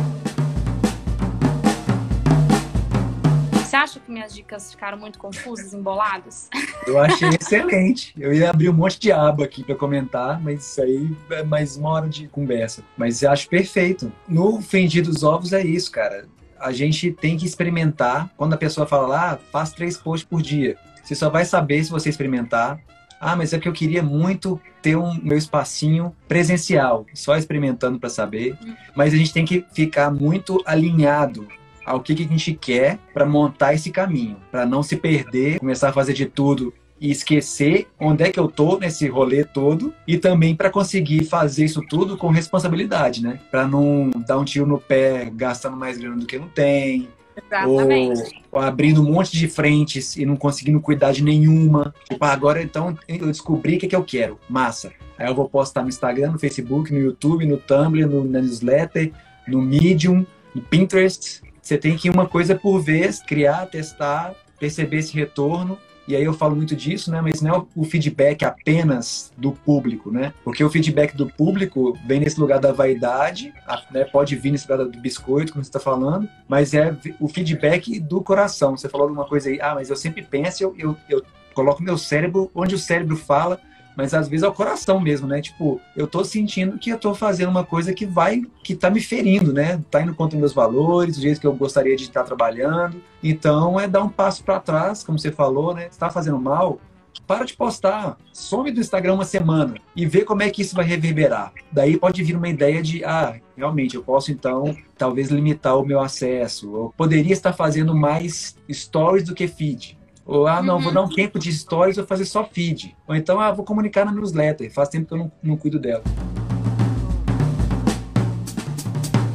Acha que minhas dicas ficaram muito confusas, emboladas? Eu achei excelente. Eu ia abrir um monte de aba aqui para comentar, mas isso aí é mais uma hora de conversa. Mas eu acho perfeito. No Fendi dos Ovos é isso, cara. A gente tem que experimentar. Quando a pessoa fala lá, ah, faz três posts por dia. Você só vai saber se você experimentar. Ah, mas é que eu queria muito ter um meu espacinho presencial, só experimentando para saber. Hum. Mas a gente tem que ficar muito alinhado ao que, que a gente quer para montar esse caminho, para não se perder, começar a fazer de tudo e esquecer onde é que eu tô nesse rolê todo e também para conseguir fazer isso tudo com responsabilidade, né? Para não dar um tiro no pé gastando mais grana do que não tem. Exatamente. Ou, ou abrindo um monte de frentes e não conseguindo cuidar de nenhuma. Tipo, ah, agora então eu descobri o que, que eu quero. Massa. Aí eu vou postar no Instagram, no Facebook, no YouTube, no Tumblr, no, na newsletter, no Medium, no Pinterest, você tem que uma coisa por vez, criar, testar, perceber esse retorno. E aí eu falo muito disso, né? Mas não é o feedback apenas do público, né? Porque o feedback do público vem nesse lugar da vaidade, né? pode vir nesse lugar do biscoito, como você está falando, mas é o feedback do coração. Você falou alguma coisa aí, ah, mas eu sempre penso, eu, eu, eu coloco meu cérebro onde o cérebro fala, mas às vezes é o coração mesmo, né? Tipo, eu tô sentindo que eu tô fazendo uma coisa que vai, que tá me ferindo, né? Tá indo contra meus valores, o jeito que eu gostaria de estar trabalhando. Então é dar um passo para trás, como você falou, né? Está fazendo mal, para de postar, some do Instagram uma semana e vê como é que isso vai reverberar. Daí pode vir uma ideia de, ah, realmente eu posso então talvez limitar o meu acesso. Eu poderia estar fazendo mais stories do que feed. Ou, ah, não, uhum. vou dar um tempo de stories, vou fazer só feed. Ou então, ah, vou comunicar na newsletter, faz tempo que eu não, não cuido dela.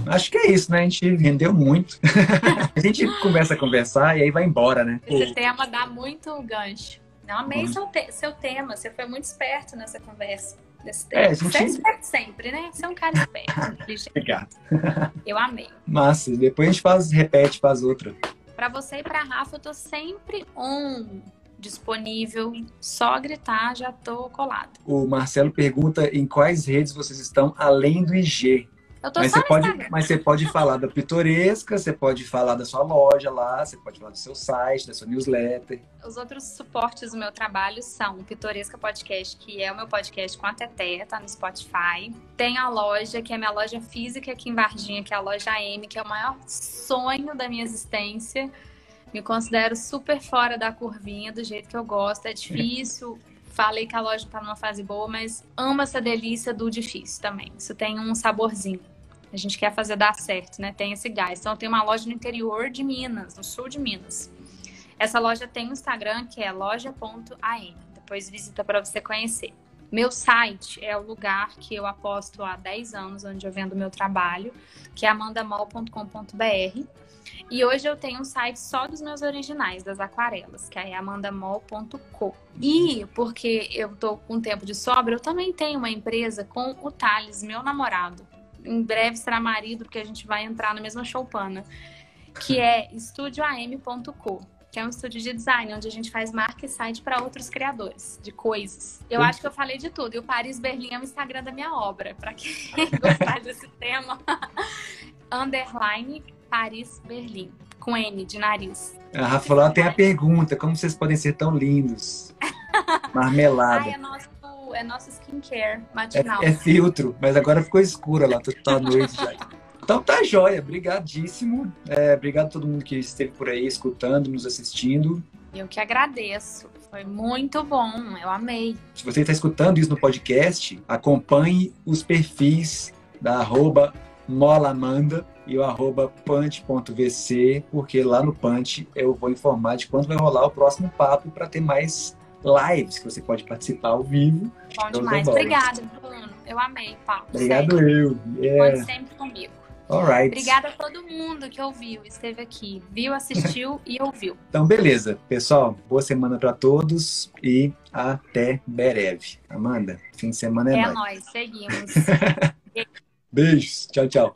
Acho que é isso, né? A gente rendeu muito. a gente começa a conversar e aí vai embora, né? Esse tema dá muito gancho. Eu amei uhum. seu, te seu tema, você foi muito esperto nessa conversa. Desse tema. É, gente... Você é esperto sempre, né? Você é um cara esperto, Obrigado. Eu amei. Massa, depois a gente faz, repete, faz outra. Para você e para Rafa, eu tô sempre on disponível, só gritar, já tô colado. O Marcelo pergunta em quais redes vocês estão além do IG. Eu tô mas só você pode, Mas você pode falar da Pitoresca, você pode falar da sua loja lá, você pode falar do seu site, da sua newsletter. Os outros suportes do meu trabalho são o Pitoresca Podcast, que é o meu podcast com a Teté, tá no Spotify. Tem a loja, que é a minha loja física aqui em Varginha, que é a loja M, que é o maior sonho da minha existência. Me considero super fora da curvinha, do jeito que eu gosto. É difícil. Falei que a loja tá numa fase boa, mas amo essa delícia do difícil também. Isso tem um saborzinho a gente quer fazer dar certo, né? Tem esse gás. Então, tem uma loja no interior de Minas, no sul de Minas. Essa loja tem um Instagram que é loja.am. Depois visita para você conhecer. Meu site é o lugar que eu aposto há 10 anos, onde eu vendo meu trabalho, que é amandamol.com.br. E hoje eu tenho um site só dos meus originais, das aquarelas, que é amandamol.co. E porque eu tô com tempo de sobra, eu também tenho uma empresa com o Thales, meu namorado em breve será marido, porque a gente vai entrar na mesma choupana, que é estudioam.co, que é um estúdio de design, onde a gente faz marca e site para outros criadores de coisas. Eu acho que eu falei de tudo. E o Paris Berlim é o Instagram da minha obra, para quem gostar desse tema. Underline Paris Berlim, com N de nariz. A Rafa lá tem a pergunta: como vocês podem ser tão lindos? Marmelada. Ai, é nosso é nosso skincare matinal. É, é filtro, mas agora ficou escura lá, tá noite já. Então tá joia, brigadíssimo. É, obrigado a todo mundo que esteve por aí escutando, nos assistindo. Eu que agradeço. Foi muito bom, eu amei. Se você está escutando isso no podcast, acompanhe os perfis da arroba molamanda e o arroba punch.vc, porque lá no Punch eu vou informar de quando vai rolar o próximo papo para ter mais lives que você pode participar ao vivo. Bom demais. Obrigada, Bruno. Eu amei, Paulo. Obrigado sério. eu. Yeah. Pode sempre comigo. Alright. Obrigada a todo mundo que ouviu, esteve aqui, viu, assistiu e ouviu. Então, beleza. Pessoal, boa semana para todos e até breve. Amanda, fim de semana é, é nóis. É nóis, seguimos. Beijos. Tchau, tchau.